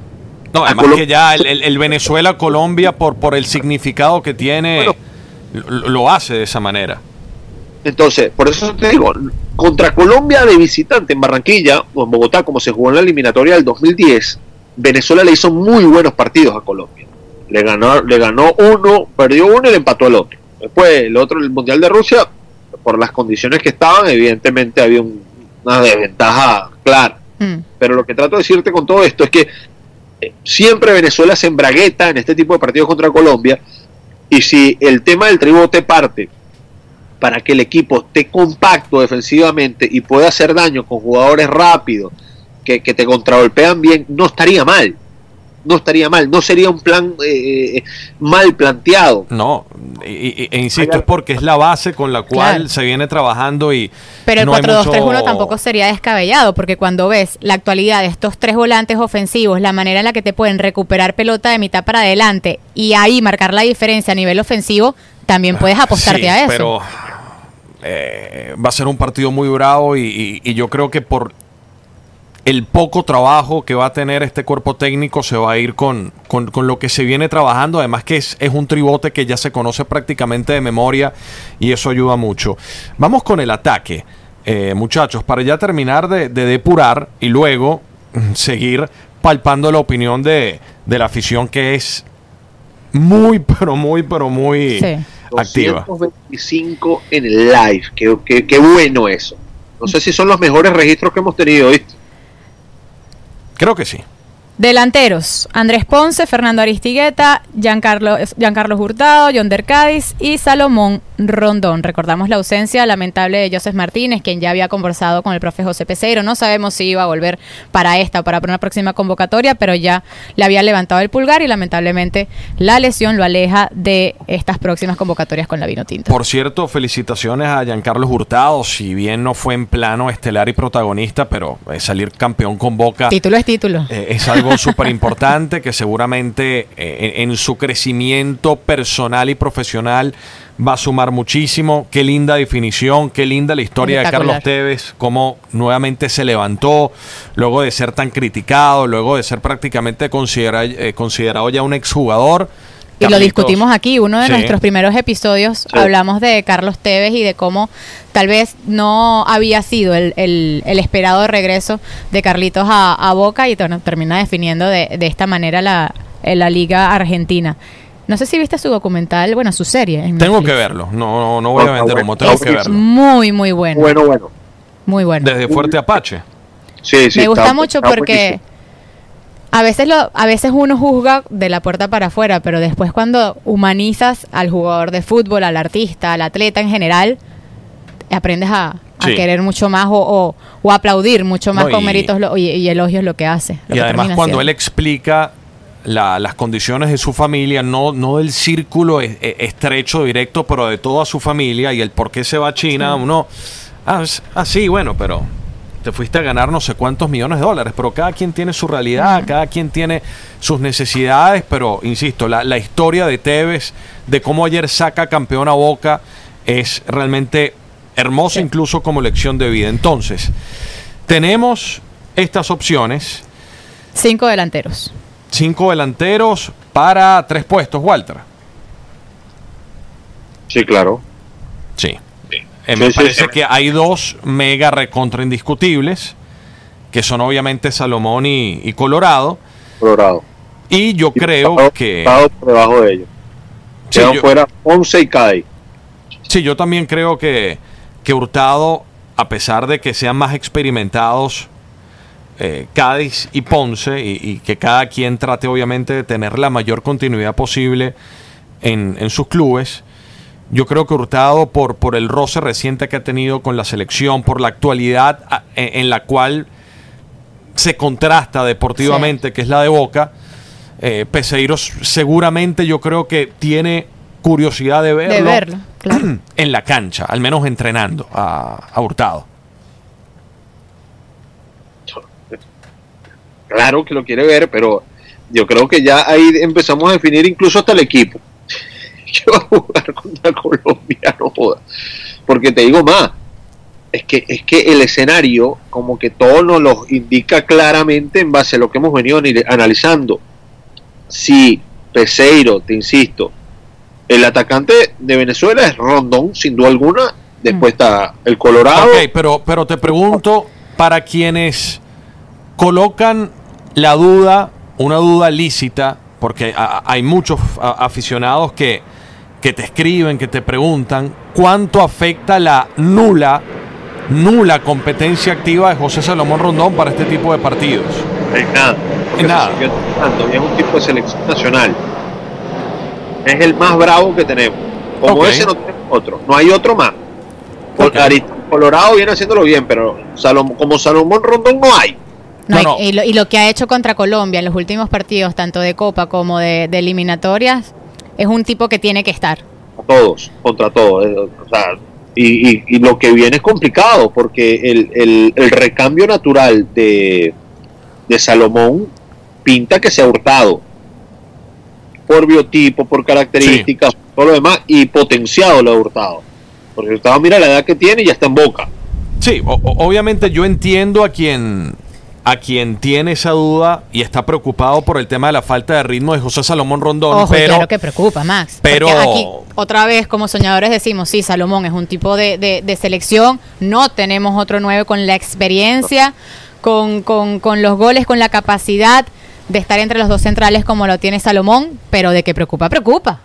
No, además Colom- que ya el, el- el Venezuela-Colombia, por, por el significado que tiene, Bueno. lo, lo hace de esa manera. Entonces, por eso te digo, contra Colombia de visitante en Barranquilla o en Bogotá, como se jugó en la eliminatoria del 2010, Venezuela le hizo muy buenos partidos a Colombia. Le ganó, le ganó uno, perdió uno y le empató el otro. Después, el otro, el Mundial de Rusia, por las condiciones que estaban, evidentemente había un- una desventaja clara. Hmm. Pero lo que trato de decirte con todo esto es que eh, siempre Venezuela se embragueta en este tipo de partidos contra Colombia. Y si el tema del tribote parte para que el equipo esté compacto defensivamente y pueda hacer daño con jugadores rápidos que, que te contragolpean bien, no estaría mal. No estaría mal. No sería un plan eh, eh, mal planteado. No, y- y- e insisto, es porque es la base con la cual Claro. se viene trabajando y Pero el no hay 4-2-3-1 mucho- tampoco sería descabellado, porque cuando ves la actualidad de estos tres volantes ofensivos, la manera en la que te pueden recuperar pelota de mitad para adelante y ahí marcar la diferencia a nivel ofensivo, también puedes apostarte Sí, a eso. Pero eh, va a ser un partido muy bravo y, y- y yo creo que por el poco trabajo que va a tener este cuerpo técnico se va a ir con, con- con lo que se viene trabajando. Además que es, es un tribote que ya se conoce prácticamente de memoria y eso ayuda mucho. Vamos con el ataque, eh, muchachos, para ya terminar de, de depurar y luego mm, seguir palpando la opinión de, de la afición que es muy, pero muy, pero muy Sí. activa. 225 en el live. Qué, qué- qué bueno eso. No sé si son los mejores registros que hemos tenido, ¿viste? Creo que sí. Delanteros, Andrés Ponce, Fernando Aristigueta, Giancarlo, Giancarlo Hurtado, Yonder Cádiz y Salomón Rondón. Recordamos la ausencia lamentable de Joseph Martínez, quien ya había conversado con el profe José Peseiro. No sabemos si iba a volver para esta o para una próxima convocatoria, pero ya le había levantado el pulgar y lamentablemente la lesión lo aleja de estas próximas convocatorias con la Vino Tinto. Por cierto, felicitaciones a Giancarlo Hurtado, si bien no fue en plano estelar y protagonista, pero eh, salir campeón con Boca Título es título. eh, es algo súper importante que seguramente eh, en, en su crecimiento personal y profesional va a sumar muchísimo. Qué linda definición, qué linda la historia de. Carlos Tevez, cómo nuevamente se levantó luego de ser tan criticado, luego de ser prácticamente considera- eh, considerado ya un exjugador. Y lo discutimos aquí, uno de Sí. nuestros primeros episodios Sí. hablamos de Carlos Tevez y de cómo tal vez no había sido el, el- el esperado regreso de Carlitos a, a Boca y bueno, termina definiendo de, de esta manera la, en la liga argentina. No sé si viste su documental, bueno, su serie. en Tengo Netflix. que verlo, no, no, no voy a vender humo, tengo es que verlo. Muy, muy bueno. Bueno, bueno. Muy bueno. Desde Fuerte Apache. Sí, sí, Me gusta está- mucho está porque buenísimo. A veces lo, a veces uno juzga de la puerta para afuera, pero después cuando humanizas al jugador de fútbol, al artista, al atleta en general, aprendes a, a Sí. querer mucho más o, o- o aplaudir mucho más No, con y- méritos lo- y, y elogios lo que hace. lo Y que además cuando él explica la- las condiciones de su familia, no, no del círculo e- e- estrecho, directo, pero de toda su familia y el por qué se va a China, uno, ah, es- ah, sí, bueno, pero te fuiste a ganar no sé cuántos millones de dólares, pero cada quien tiene su realidad, cada quien tiene sus necesidades, pero insisto, la, la historia de Tevez, de cómo ayer saca campeón a Boca, es realmente hermosa incluso como lección de vida. Entonces, tenemos estas opciones. Cinco delanteros. Cinco delanteros para tres puestos, Walter. Sí, claro. Sí. Eh, Sí, me sí, parece sí. que hay dos mega recontra indiscutibles, que son obviamente Salomón y, y Colorado. Colorado. Y yo creo que... Estado por debajo de ellos. Quedan yo- fuera 11 y Cádiz. Sí, yo también creo que, que Hurtado, a pesar de que sean más experimentados eh, Cádiz y Ponce, y, y que cada quien trate obviamente de tener la mayor continuidad posible en, en sus clubes, yo creo que Hurtado, por, por el roce reciente que ha tenido con la selección, por la actualidad a- en, en la cual se contrasta deportivamente, que es la de Boca, eh, Peseiros seguramente yo creo que tiene curiosidad de verlo, De verlo, claro. en la cancha, al menos entrenando a, a Hurtado. Claro que lo quiere ver, pero yo creo que ya ahí empezamos a definir incluso hasta el equipo. Que va a jugar contra Colombia, no joda. Porque te digo más, es que, es que el escenario, como que todo nos lo indica claramente en base a lo que hemos venido analizando. Si Peseiro, te insisto, el atacante de Venezuela es Rondón, sin duda alguna. Después está el Colorado. Ok, pero, pero te pregunto, para quienes colocan la duda, una duda lícita, porque hay muchos aficionados que, que te escriben, que te preguntan, ¿cuánto afecta la nula, nula competencia activa de José Salomón Rondón para este tipo de partidos? En nada. En nada. Es un tipo de selección nacional. Es el más bravo que tenemos. Como ese no tenemos otro. No hay otro más. Colorado viene haciéndolo bien, pero Salom- como Salomón Rondón no hay. No, No, y- no. Y, lo, y lo que ha hecho contra Colombia en los últimos partidos, tanto de Copa como de, de eliminatorias, es un tipo que tiene que estar. A todos, contra todos. eh, o sea, y, y- y lo que viene es complicado, porque el, el- el recambio natural de, de Salomón pinta que se ha hurtado. Por biotipo, por características, todo lo demás, y potenciado lo ha hurtado. Porque Hurtado mira la edad que tiene y ya está en boca. Sí, o- obviamente yo entiendo a quien a quien tiene esa duda y está preocupado por el tema de la falta de ritmo de José Salomón Rondón, Ojo, pero claro que preocupa, Max. pero- aquí, otra vez, como soñadores decimos, sí, Salomón es un tipo de, de- de selección, no tenemos otro nueve con la experiencia, con, con- con los goles, con la capacidad de estar entre los dos centrales como lo tiene Salomón, pero de que preocupa, preocupa.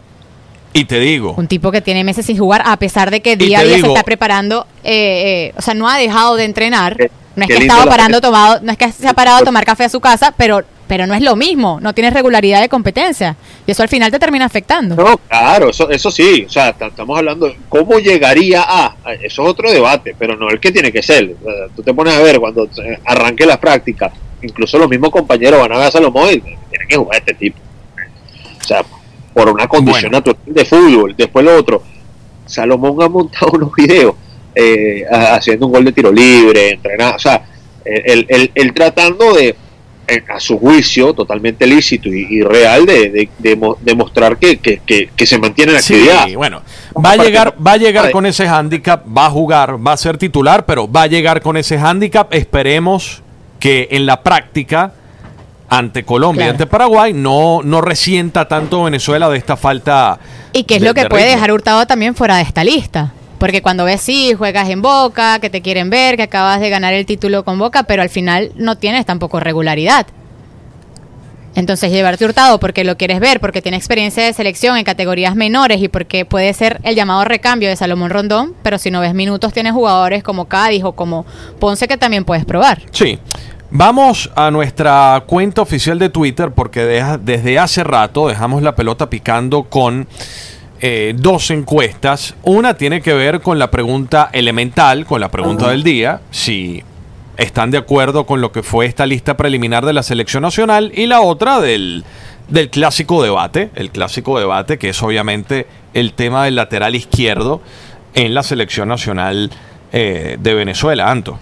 y te digo, Un tipo que tiene meses sin jugar, a pesar de que día a día digo- se está preparando, eh, eh, o sea, no ha dejado de entrenar. No es qué que ha estado parando tomado, no es que se ha parado a tomar café a su casa, pero, pero no es lo mismo, no tienes regularidad de competencia. Y eso al final te termina afectando. No, claro, eso, eso sí, o sea, ta- estamos hablando de cómo llegaría a, a- eso es otro debate, pero no el que tiene que ser. Tú te pones a ver cuando eh, arranque las prácticas, incluso los mismos compañeros van a ver a Salomón y tienen que jugar este tipo. O sea, por una condición Bueno. natural de fútbol. Después lo otro, Salomón ha montado unos videos eh, haciendo un gol de tiro libre, entrenando, o sea, él, él- él tratando de, eh, a su juicio, totalmente lícito y, y real, de, de, de demostrar que, que, que, que se mantiene en sí, actividad. bueno, va a llegar, va a llegar con ese handicap, va a jugar, va a ser titular, pero va a llegar con ese handicap. Esperemos que en la práctica ante Colombia, y Claro. ante Paraguay, no, no resienta tanto Venezuela de esta falta. Y que es de- lo que de puede ritmo. dejar Hurtado también fuera de esta lista. Porque cuando ves, sí, juegas en Boca, que te quieren ver, que acabas de ganar el título con Boca, pero al final no tienes tampoco regularidad. Entonces llevarte Hurtado porque lo quieres ver, porque tiene experiencia de selección en categorías menores y porque puede ser el llamado recambio de Salomón Rondón, pero si no ves minutos tienes jugadores como Cádiz o como Ponce que también puedes probar. Sí. Vamos a nuestra cuenta oficial de Twitter porque desde hace rato dejamos la pelota picando con eh, dos encuestas. Una tiene que ver con la pregunta elemental, con la pregunta del día, si están de acuerdo con lo que fue esta lista preliminar de la selección nacional y la otra del, del clásico debate, el clásico debate que es obviamente el tema del lateral izquierdo en la selección nacional eh, de Venezuela, Anto.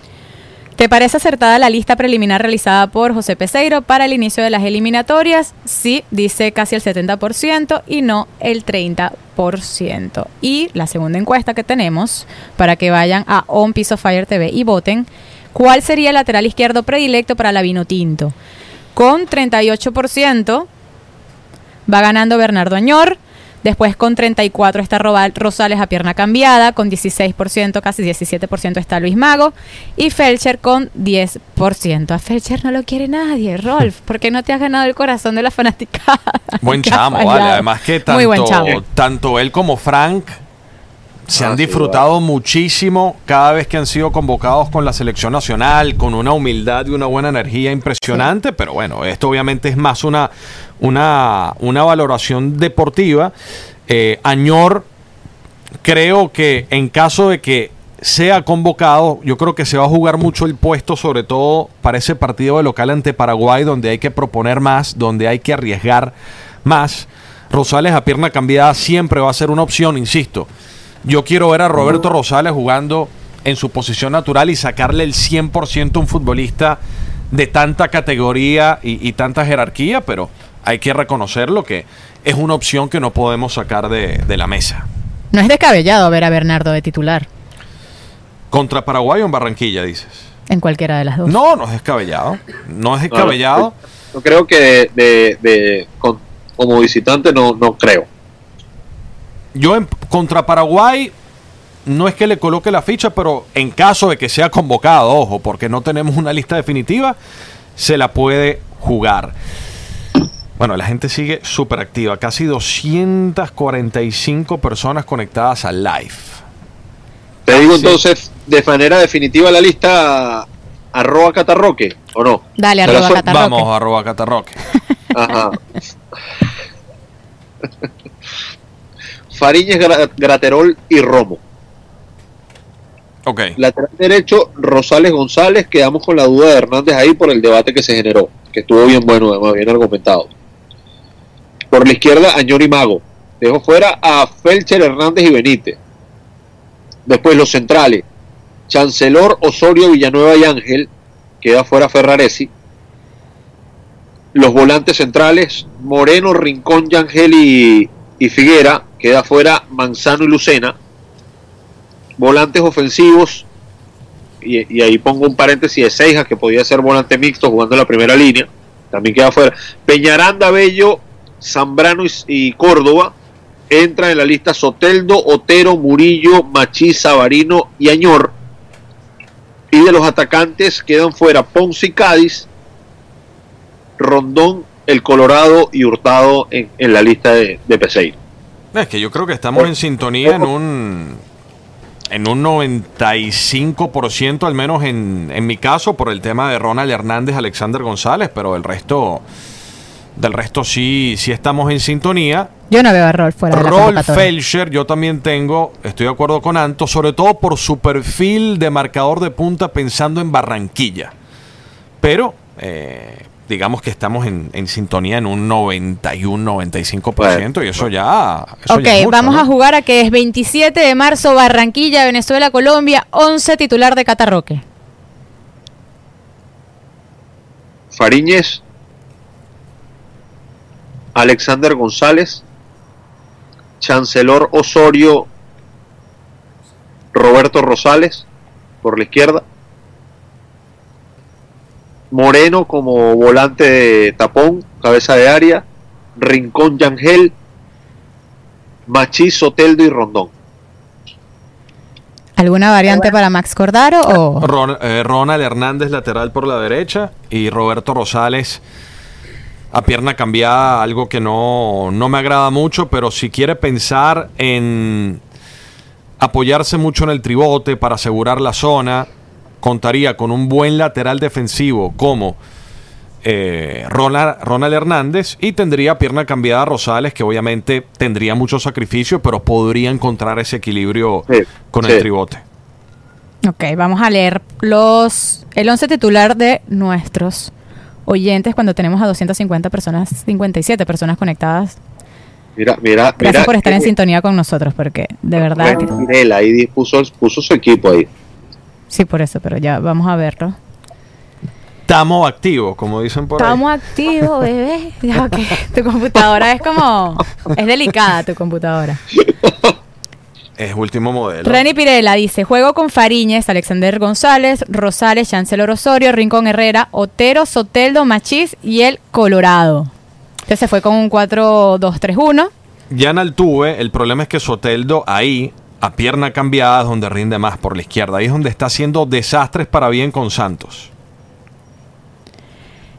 ¿Te parece acertada la lista preliminar realizada por José Peseiro para el inicio de las eliminatorias? Sí, dice casi el 70% y no el 30%. Y la segunda encuesta que tenemos, para que vayan a On Piece of Fire TV y voten, ¿cuál sería el lateral izquierdo predilecto para la Vino Tinto? Con 38% va ganando Bernardo Añor. Después con 34 está Rosales a pierna cambiada, con 16%, casi 17% está Luis Mago y Felcher con 10%. A Felcher no lo quiere nadie, Rolf, porque no te has ganado el corazón de la fanaticada. Buen chamo, vale. Además que Muy buen tanto, chamo. tanto él como Frank se Ah, han sí, disfrutado muchísimo cada vez que han sido convocados con la selección nacional, con una humildad y una buena energía impresionante, pero bueno, esto obviamente es más una, una, una valoración deportiva. Eh, Añor, creo que en caso de que sea convocado, yo creo que se va a jugar mucho el puesto, sobre todo para ese partido de local ante Paraguay, donde hay que proponer más, donde hay que arriesgar más. Rosales a pierna cambiada siempre va a ser una opción, insisto. Yo quiero ver a Roberto Rosales jugando en su posición natural y sacarle el 100% a un futbolista de tanta categoría y, y tanta jerarquía, pero hay que reconocerlo que es una opción que no podemos sacar de, de la mesa. No es descabellado ver a Bernardo de titular ¿Contra Paraguay o en Barranquilla, dices? en cualquiera de las dos. No, no es descabellado. No es descabellado. Yo creo que de, de- de- con- como visitante no, no creo. Yo en, contra Paraguay no es que le coloque la ficha, pero en caso de que sea convocado, ojo, porque no tenemos una lista definitiva, se la puede jugar. Bueno, la gente sigue súper activa. Casi 245 personas conectadas al live. Te digo sí. entonces, de manera definitiva la lista arroba catarroque, ¿o no? Dale, arroba Catarroque. Vamos, arroba catarroque. Ajá. Fariñez, Gra- Graterol y Romo. Ok. Lateral derecho, Rosales González. Quedamos con la duda de Hernández ahí por el debate que se generó, que estuvo bien bueno, además, bien argumentado. Por la izquierda, Añor y Mago. Dejo fuera a Felcher, Hernández y Benítez. Después los centrales, Chancelor, Osorio, Villanueva y Ángel. Queda fuera Ferraresi. Los volantes centrales, Moreno, Rincón, Yangel y, y Figuera. Queda fuera Manzano y Lucena volantes ofensivos, y, ahí pongo un paréntesis de Seijas, que podía ser volante mixto jugando en la primera línea, también queda fuera. Peñaranda, Bello, Zambrano y, y Córdoba, entra en la lista Soteldo, Otero, Murillo, Machí, Sabarino y Añor. Y de los atacantes quedan fuera Ponce y Cádiz, Rondón, El Colorado y Hurtado en, en la lista de, de Peseiro. Es que yo creo que estamos en sintonía en un en un 95% al menos en, en mi caso por el tema de Ronald Hernández, Alexander González, pero el resto del resto sí sí estamos en sintonía. Yo no veo a Rolf fuera de la Rolf. Felcher, yo también tengo, estoy de acuerdo con Anto, sobre todo por su perfil de marcador de punta pensando en Barranquilla. Pero eh, digamos que estamos en, en sintonía en un 91-95% Bueno, y eso ya... Eso Ok, ya es mucho, vamos ¿no? a jugar a que es 27 de marzo, Barranquilla, Venezuela, Colombia, 11 titular de Catarroque. Fariñez, Alexander González, Chancelor Osorio, Roberto Rosales por la izquierda, Moreno como volante de tapón, cabeza de área, Rincón Yangel, Machí, Soteldo y Rondón. ¿Alguna variante para Max Cordaro o...? Ron- eh, Ronald Hernández lateral por la derecha y Roberto Rosales a pierna cambiada, algo que no, no me agrada mucho, pero si quiere pensar en apoyarse mucho en el tribote para asegurar la zona, contaría con un buen lateral defensivo como eh, Ronald, Ronald Hernández y tendría pierna cambiada a Rosales, que obviamente tendría mucho sacrificio, pero podría encontrar ese equilibrio Sí, con sí. el tribote. Ok, vamos a leer los el 11 titular de nuestros oyentes cuando tenemos a 250 personas, 57 personas conectadas. Mira, mira, Gracias mira. por estar en sintonía con nosotros, porque de verdad que... Él ahí puso, puso su equipo ahí. Sí, por eso, pero ya vamos a verlo. Estamos activos, como dicen por ahí. Estamos activos, bebé. Ya, ok. Tu computadora es como... Es delicada tu computadora. Es último modelo. Reni Pirela dice, juego con Fariñez, Alexander González, Rosales, Chancellor Osorio, Rincón Herrera, Otero, Soteldo, Machís y el Colorado. Entonces se fue con un 4-2-3-1. Ya en Altuve, el problema es que Soteldo ahí, a pierna cambiada, es donde rinde más por la izquierda. Ahí es donde está haciendo desastres para bien con Santos.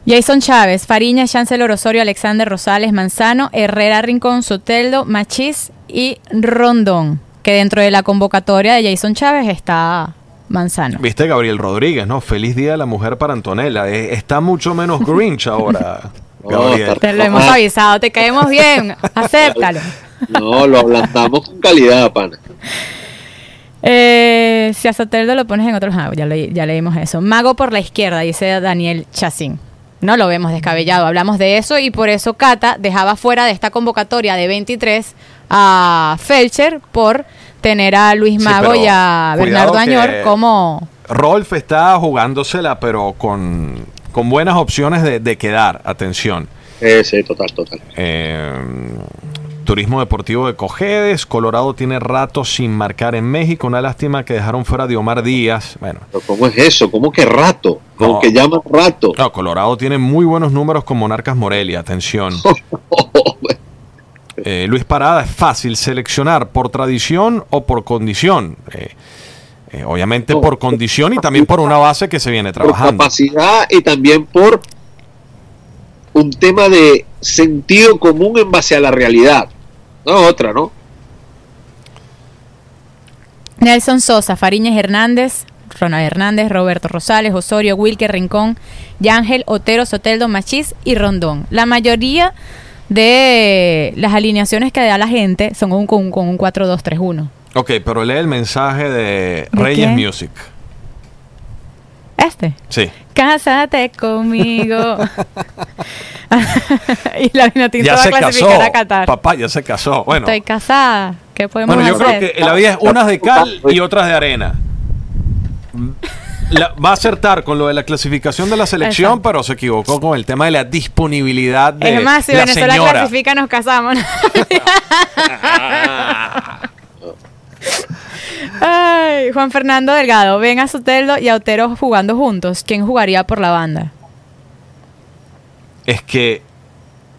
Jason Chávez, Fariñez, Chancellor Osorio, Alexander Rosales, Manzano, Herrera, Rincón, Soteldo, Machís y Rondón. que dentro de la convocatoria de Jason Chávez está Manzano. Viste Gabriel Rodríguez, ¿no? Feliz Día de la Mujer para Antonella. Eh, está mucho menos Grinch ahora, Gabriel. Te lo hemos avisado, te caemos bien, acéptalo. No, lo ablandamos con calidad, pana. Eh, si a Soteldo lo pones en otros ah, ya, ya leímos eso. Mago por la izquierda, dice Daniel Chacín. No lo vemos descabellado, hablamos de eso y por eso Cata dejaba fuera de esta convocatoria de 23 a Felcher por tener a Luis Mago y a Bernardo Añor como... Rolf está jugándosela, pero con, con buenas opciones de, de quedar, atención. Eh, sí, total, total. Eh, Turismo Deportivo de Cojedes, Colorado tiene rato sin marcar en México, una lástima que dejaron fuera de Omar Díaz. Bueno. ¿Cómo es eso? ¿Cómo que rato? ¿Cómo que llaman rato? No, Colorado tiene muy buenos números con Monarcas Morelia, atención. Eh, Luis Parada, es fácil seleccionar por tradición o por condición. Eh, eh, obviamente por condición y también por una base que se viene trabajando. Por capacidad y también por un tema de sentido común en base a la realidad. No, otra, ¿no? Nelson Sosa, Fariñez Hernández, Ronald Hernández, Roberto Rosales, Osorio, Wilker Rincón, Yángel, Otero, Soteldo, Machís y Rondón. La mayoría de las alineaciones que da la gente son con un 4-2-3-1. Ok, pero lee el mensaje de, Reyes Music. Sí. Cásate conmigo. y la Vinotinto va a clasificar a Qatar. Papá, ya se casó. Bueno. Estoy casada. ¿Qué podemos Bueno, yo creo que la vida es unas de cal y otras de arena. va a acertar con lo de la clasificación de la selección, pero se equivocó con el tema de la disponibilidad de Es más, si Venezuela clasifica, nos casamos. Ay, Juan Fernando Delgado, ven a Soteldo y a Otero jugando juntos. ¿Quién jugaría por la banda? Es que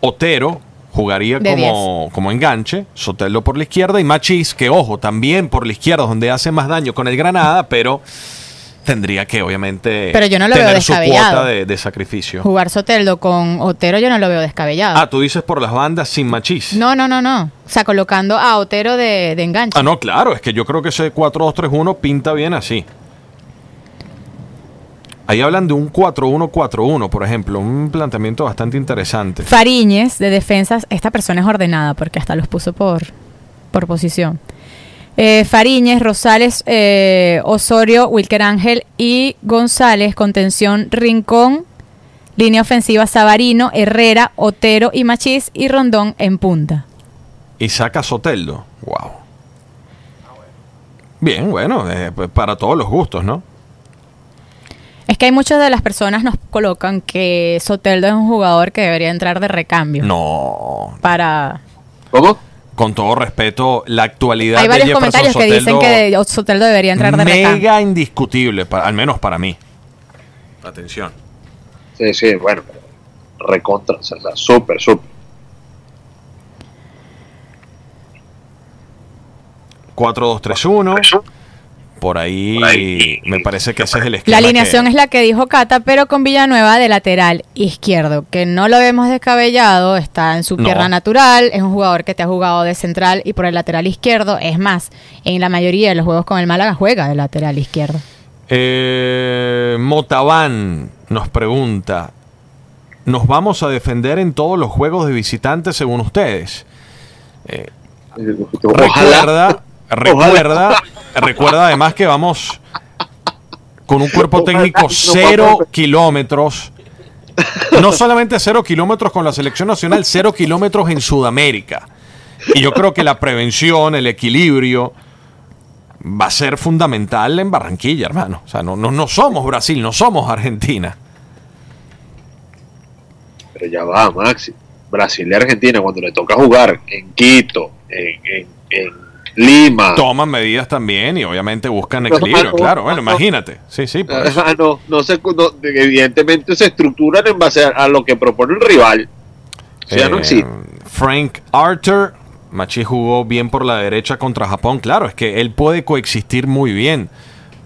Otero jugaría como, como, enganche, Soteldo por la izquierda y Machis, que ojo, también por la izquierda, donde hace más daño con el Granada, pero tendría que obviamente pero yo no lo tener veo su cuota de, sacrificio. Jugar Soteldo con Otero yo no lo veo descabellado. Ah, tú dices por las bandas sin Machis. No, no, no, no. O sea, colocando a Otero de, de enganche. Ah, no, claro, es que yo creo que ese 4-2-3-1 pinta bien así. Ahí hablan de un 4-1-4-1, por ejemplo, un planteamiento bastante interesante. Fariñez, de defensas, esta persona es ordenada porque hasta los puso por, por posición. Eh, Fariñez, Rosales, eh, Osorio, Wilker Ángel y González, contención Rincón, línea ofensiva Sabarino, Herrera, Otero y Machís y Rondón en punta. Y saca Soteldo. Wow. Bien, bueno, eh, pues para todos los gustos, ¿no? Es que hay muchas de las personas nos colocan que Soteldo es un jugador que debería entrar de recambio. No. Para. ¿Cómo? Con todo respeto, la actualidad Hay varios comentarios que dicen que Soteldo debería entrar de. Mega indiscutible, al menos para mí. Atención. Sí, sí, bueno. Recontra, o sea, súper, súper. 4-2-3-1. Por ahí, me parece que ese es el esquema. La alineación es la que dijo Cata, pero con Villanueva de lateral izquierdo, que no lo vemos descabellado, está en su tierra natural, es un jugador que te ha jugado de central y por el lateral izquierdo. Es más, en la mayoría de los juegos con el Málaga juega de lateral izquierdo. Eh, Motabán nos pregunta, ¿nos vamos a defender en todos los juegos de visitantes según ustedes? Eh, recuerda, recuerda Recuerda además que vamos con un cuerpo técnico cero kilómetros. No solamente cero kilómetros con la selección nacional, cero kilómetros en Sudamérica. Y yo creo que la prevención, el equilibrio, va a ser fundamental en Barranquilla, hermano. O sea, no, no, no somos Brasil, no somos Argentina. Pero ya va, Maxi. Brasil y Argentina, cuando le toca jugar en Quito, en, en Lima. Toman medidas también y obviamente buscan equilibrio, claro. Bueno, imagínate. Sí, sí. no, no, se, evidentemente se estructuran en base a, lo que propone el rival. no eh, Frank Arthur, Machi jugó bien por la derecha contra Japón. Claro, es que él puede coexistir muy bien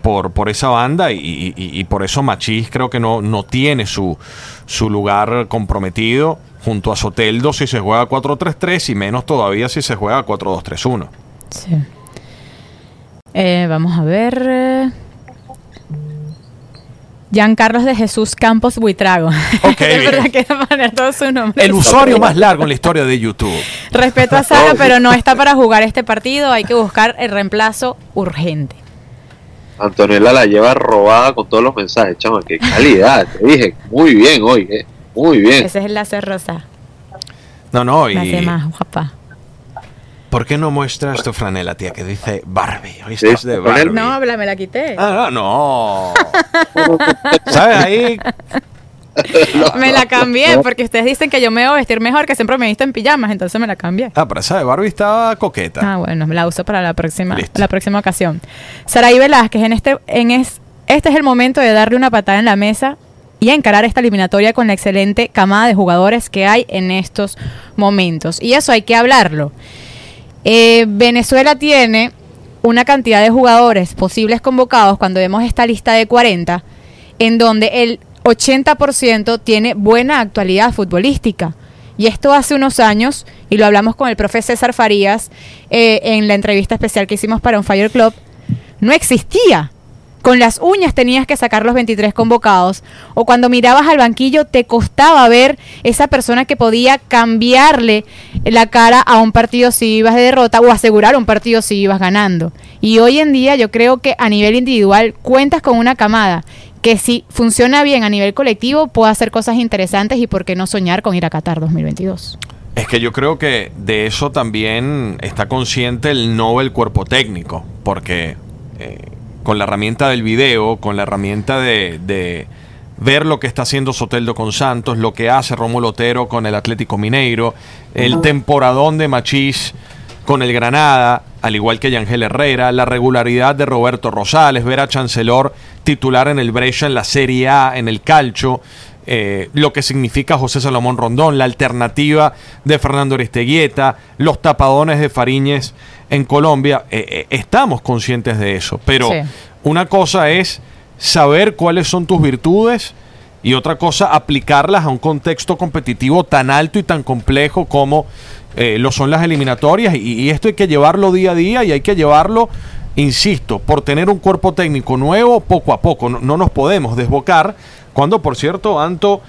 por, por esa banda y, por eso Machis creo que no, no tiene su, su lugar comprometido junto a Soteldo si se juega 4-3-3 y menos todavía si se juega 4-2-3-1. Sí. Eh, vamos a ver. eh. Giancarlos de Jesús Campos Buitrago. Ok, es verdad bien. que iba a poner todo su nombre. El usuario más largo en la historia de YouTube. Respeto a Sara, pero no está para jugar este partido. Hay que buscar el reemplazo urgente. Antonella la lleva robada con todos los mensajes, chama, qué calidad, te dije, muy bien hoy, eh, muy bien. Ese es el láser rosa. No, no, hace y más guapa. ¿Por qué no muestras tu franela, tía, que dice Barbie? Hoy Sí, estás de Barbie. No, habla, me la quité. Ah, no, no. ¿Sabes? Ahí Me la cambié porque ustedes dicen que yo me debo vestir mejor, que siempre me he visto en pijamas, entonces me la cambié. Ah, pero esa de Barbie estaba coqueta. Ah, bueno, me la uso para la próxima, Listo. la próxima ocasión. Saraí Velázquez, en este, en es, este es el momento de darle una patada en la mesa y encarar esta eliminatoria con la excelente camada de jugadores que hay en estos momentos. Y eso hay que hablarlo. Eh, Venezuela tiene una cantidad de jugadores posibles convocados cuando vemos esta lista de 40, en donde el 80% tiene buena actualidad futbolística. Y esto hace unos años, y lo hablamos con el profe César Farías eh, en la entrevista especial que hicimos para un Fire Club, no existía. Con las uñas tenías que sacar los 23 convocados. O cuando mirabas al banquillo te costaba ver esa persona que podía cambiarle la cara a un partido si ibas de derrota o asegurar un partido si ibas ganando. Y hoy en día yo creo que a nivel individual cuentas con una camada que si funciona bien a nivel colectivo puede hacer cosas interesantes y por qué no soñar con ir a Qatar 2022. Es que yo creo que de eso también está consciente el Nobel cuerpo técnico, porque eh, con la herramienta del video, con la herramienta de, de ver lo que está haciendo Soteldo con Santos, lo que hace Rómulo Otero con el Atlético Mineiro, el temporadón de Machís con el Granada, al igual que Yangel Herrera, la regularidad de Roberto Rosales, ver a Chancelor titular en el Brescia en la Serie A, en el Calcio, eh, lo que significa José Salomón Rondón, la alternativa de Fernando Aristeguieta, los tapadones de Fariñez en Colombia. eh, eh, estamos conscientes de eso, pero Sí. una cosa es saber cuáles son tus virtudes y otra cosa aplicarlas a un contexto competitivo tan alto y tan complejo como eh, lo son las eliminatorias y, y esto hay que llevarlo día a día y hay que llevarlo, insisto, por tener un cuerpo técnico nuevo poco a poco, no, no nos podemos desbocar cuando por cierto Anto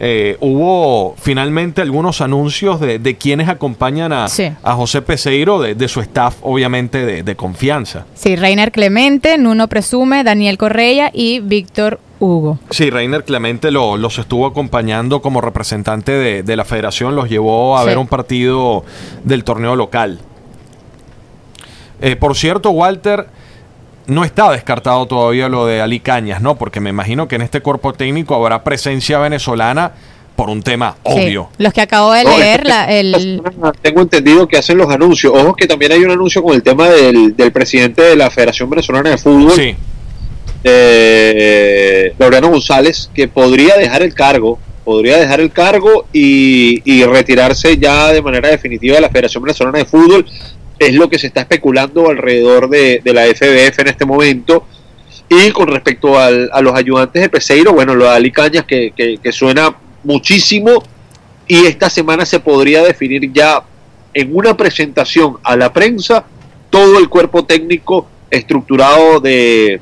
eh, hubo finalmente algunos anuncios de, de quienes acompañan a, Sí. a José Peseiro de, de su staff obviamente de, de confianza. Sí, Reiner Clemente, Nuno Presume, Daniel Correa y Víctor Hugo. Sí, Reiner Clemente lo- los estuvo acompañando como representante de, de la federación, los llevó a Sí. ver un partido del torneo local. Eh, por cierto, Walter, no está descartado todavía lo de Ali Cañas, ¿no? Porque me imagino que en este cuerpo técnico habrá presencia venezolana por un tema obvio. Sí, los que acabo de leer, es que la- el, Tengo entendido que hacen los anuncios. Ojo que también hay un anuncio con el tema del, del presidente de la Federación Venezolana de Fútbol, Sí, eh, Laureano González, que podría dejar el cargo, podría dejar el cargo y, y retirarse ya de manera definitiva de la Federación Venezolana de Fútbol. Es lo que se está especulando alrededor de, de la FBF en este momento. Y con respecto al- a los ayudantes de Peseiro, bueno, lo de Ali Cañas que, que- que suena muchísimo y esta semana se podría definir ya en una presentación a la prensa todo el cuerpo técnico estructurado de,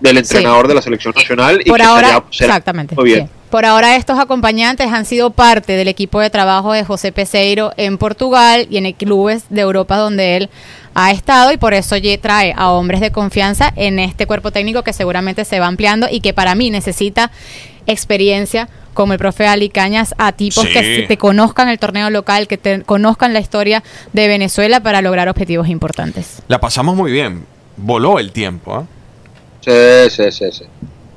del entrenador de la selección nacional y por que ahora, será exactamente. muy bien. sí. Por ahora estos acompañantes han sido parte del equipo de trabajo de José Peseiro en Portugal y en clubes de Europa donde él ha estado y por eso trae a hombres de confianza en este cuerpo técnico que seguramente se va ampliando y que para mí necesita experiencia como el profe Ali Cañas a tipos Sí. que te conozcan el torneo local, que te conozcan la historia de Venezuela para lograr objetivos importantes. la pasamos muy bien. Voló el tiempo, ¿ah? Sí, sí, sí, sí.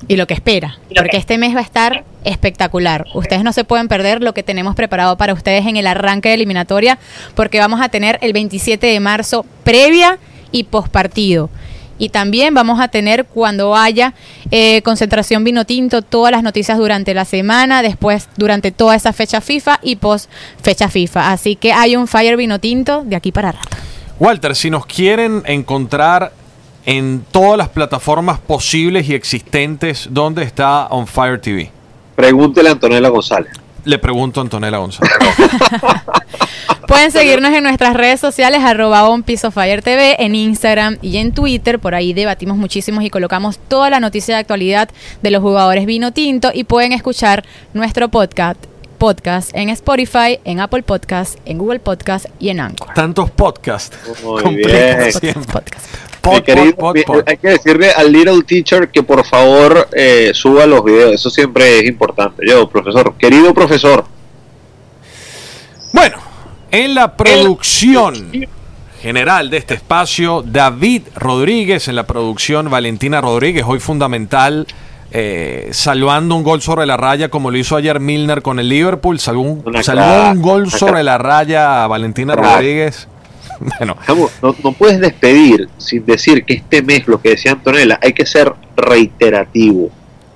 y lo que espera, porque este mes va a estar espectacular. Ustedes no se pueden perder lo que tenemos preparado para ustedes en el arranque de eliminatoria, porque vamos a tener el 27 de marzo previa y pospartido. Y también vamos a tener cuando haya eh, concentración vino tinto todas las noticias durante la semana, después durante toda esa fecha FIFA y post fecha FIFA. Así que hay un Fire vino tinto de aquí para rato. Walter, si nos quieren encontrar en todas las plataformas posibles y existentes, ¿dónde está On Fire TV? Pregúntele a Antonella González. Le pregunto a Antonella González. Pueden seguirnos en nuestras redes sociales, arroba on Piece of Fire TV, en Instagram y en Twitter. Por ahí debatimos muchísimos y colocamos toda la noticia de actualidad de los jugadores vino tinto. Y pueden escuchar nuestro podcast podcast en Spotify, en Apple Podcast, en Google Podcast y en Anchor. Tantos podcasts. Muy bien. Podcast. Querido. Hay que decirle al little teacher que por favor eh, suba los videos. Eso siempre es importante. Yo, profesor, querido profesor. Bueno, en la producción general de este espacio, David Rodríguez, en la producción Valentina Rodríguez, hoy fundamental, eh, salvando un gol sobre la raya como lo hizo ayer Milner con el Liverpool, salvó un, salvó un gol sobre la raya a Valentina. Rodríguez. Bueno, no, no puedes despedir sin decir que este mes, lo que decía Antonella, hay que ser reiterativo.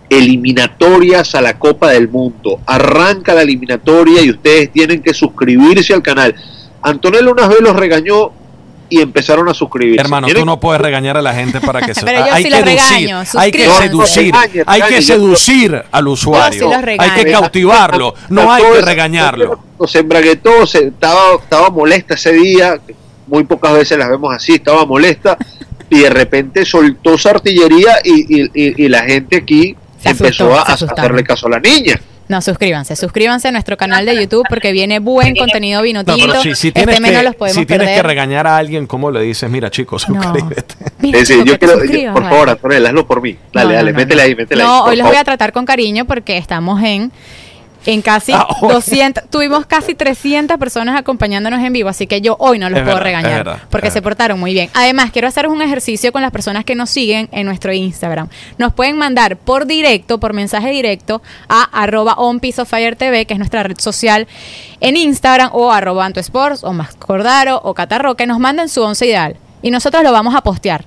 Eliminatorias a la Copa del Mundo. Arranca la eliminatoria y ustedes tienen que suscribirse al canal. Antonella unas vez los regañó y empezaron a suscribirse. hermano, Tienen tú no puedes regañar a la gente para que se Pero yo hay sí que regaño, hay que seducir, regañe, hay que seducir al usuario, hay que cautivarlo, no hay que regañarlo. Se embraguetó, se, estaba, estaba molesta ese día, muy pocas veces las vemos así, estaba molesta, y de repente soltó su artillería y, y- y- y la gente aquí Se empezó asustó, a, hacerle caso a la niña. No, suscríbanse, suscríbanse a nuestro canal de YouTube porque viene buen contenido vino No, si, si tienes, este mes no que, los podemos si tienes perder. que regañar a alguien, ¿cómo le dices? Mira, chicos, No. suscríbete. Chico, yo quiero, yo- por favor, Antonella, hazlo por mí. Dale, No, dale, no, métele no. ahí, métele ahí. No, hoy los voy a tratar con cariño porque estamos en en casi Ah, hoy. 200, tuvimos casi 300 personas acompañándonos en vivo, así que yo hoy no los Es puedo verdad, regañar verdad, porque se verdad. portaron muy bien. Además, quiero hacer un ejercicio con las personas que nos siguen en nuestro Instagram. Nos pueden mandar por directo, por mensaje directo a arroba on Piece of Fire TV, que es nuestra red social en Instagram, o arroba Anto Sports, o Max Cordaro, o Catarro, que nos manden su once ideal. Y nosotros lo vamos a postear.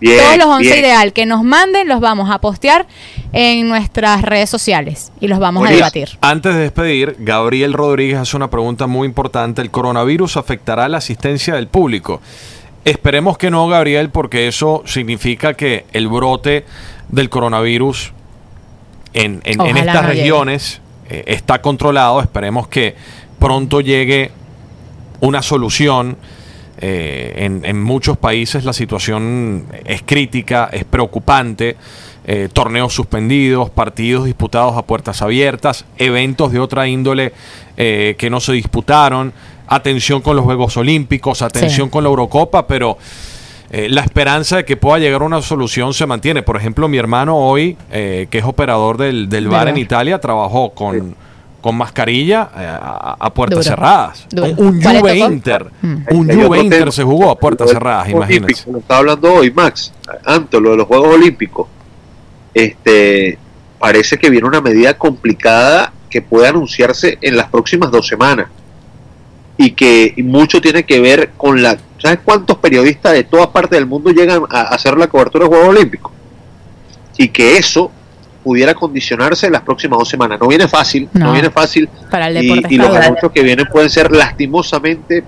Bien, Todos los 11 bien. ideal que nos manden los vamos a postear en nuestras redes sociales y los vamos a debatir. Antes de despedir, Gabriel Rodríguez hace una pregunta muy importante. ¿El coronavirus afectará la asistencia del público? Esperemos que no, Gabriel, porque eso significa que el brote del coronavirus en, en- estas no regiones eh, está controlado. Esperemos que pronto llegue una solución. Eh, en, en muchos países la situación es crítica, es preocupante. Eh, torneos suspendidos, partidos disputados a puertas abiertas, eventos de otra índole eh, que no se disputaron, atención con los Juegos Olímpicos, atención Sí. con la Eurocopa, pero eh, la esperanza de que pueda llegar a una solución se mantiene. Por ejemplo, mi hermano hoy, eh, que es operador del, del bar en. Italia, trabajó con, con mascarilla eh, a, a puertas Duro. cerradas. Duro. Un ¿Cuál le Juve? Inter. Mm. Un Juve Inter tema. se jugó a puertas cerradas, Juegos imagínense. Olímpicos, Lo está hablando hoy, Max. Antes, lo de los Juegos Olímpicos. Este, parece que viene una medida complicada que puede anunciarse en las próximas dos semanas. Y que mucho tiene que ver con la. ¿Sabes cuántos periodistas de todas partes del mundo llegan a hacer la cobertura de Juegos Olímpicos? Y que eso pudiera condicionarse en las próximas dos semanas. No viene fácil, no, No. viene fácil. Para el Y, y los anuncios que vienen pueden ser lastimosamente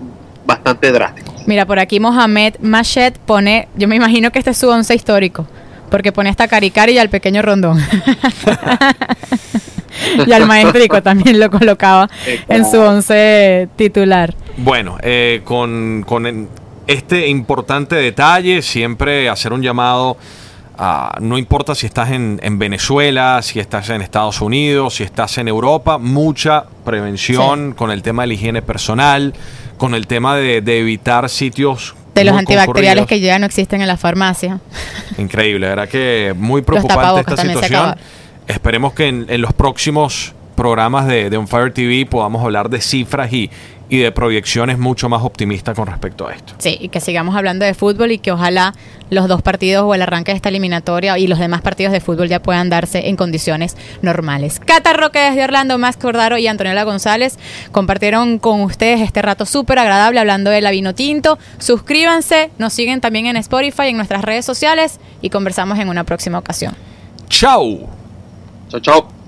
bastante drásticos. Mira, por aquí Mohamed Machet pone, yo me imagino que este es su once histórico, porque pone hasta Caricari y al pequeño Rondón. y al maestrico también lo colocaba en su once titular. Bueno, eh, con, este importante detalle, siempre hacer un llamado a, no importa si estás en, en Venezuela, si estás en Estados Unidos, si estás en Europa, mucha prevención con el tema de la higiene personal, con el tema de, de evitar sitios... De los antibacteriales concurridos. que ya no existen en la farmacia. Increíble, ¿verdad? Que muy preocupante esta situación. Esperemos que en, en los próximos programas de, de On Fire TV podamos hablar de cifras y, y de proyecciones mucho más optimistas con respecto a esto. Sí, y que sigamos hablando de fútbol y que ojalá los dos partidos o el arranque de esta eliminatoria y los demás partidos de fútbol ya puedan darse en condiciones normales. Cata Roque desde Orlando, Max Cordaro y Antonella González compartieron con ustedes este rato súper agradable hablando de la vino tinto. Suscríbanse, nos siguen también en Spotify, en nuestras redes sociales y conversamos en una próxima ocasión. Chau. Chao, chao.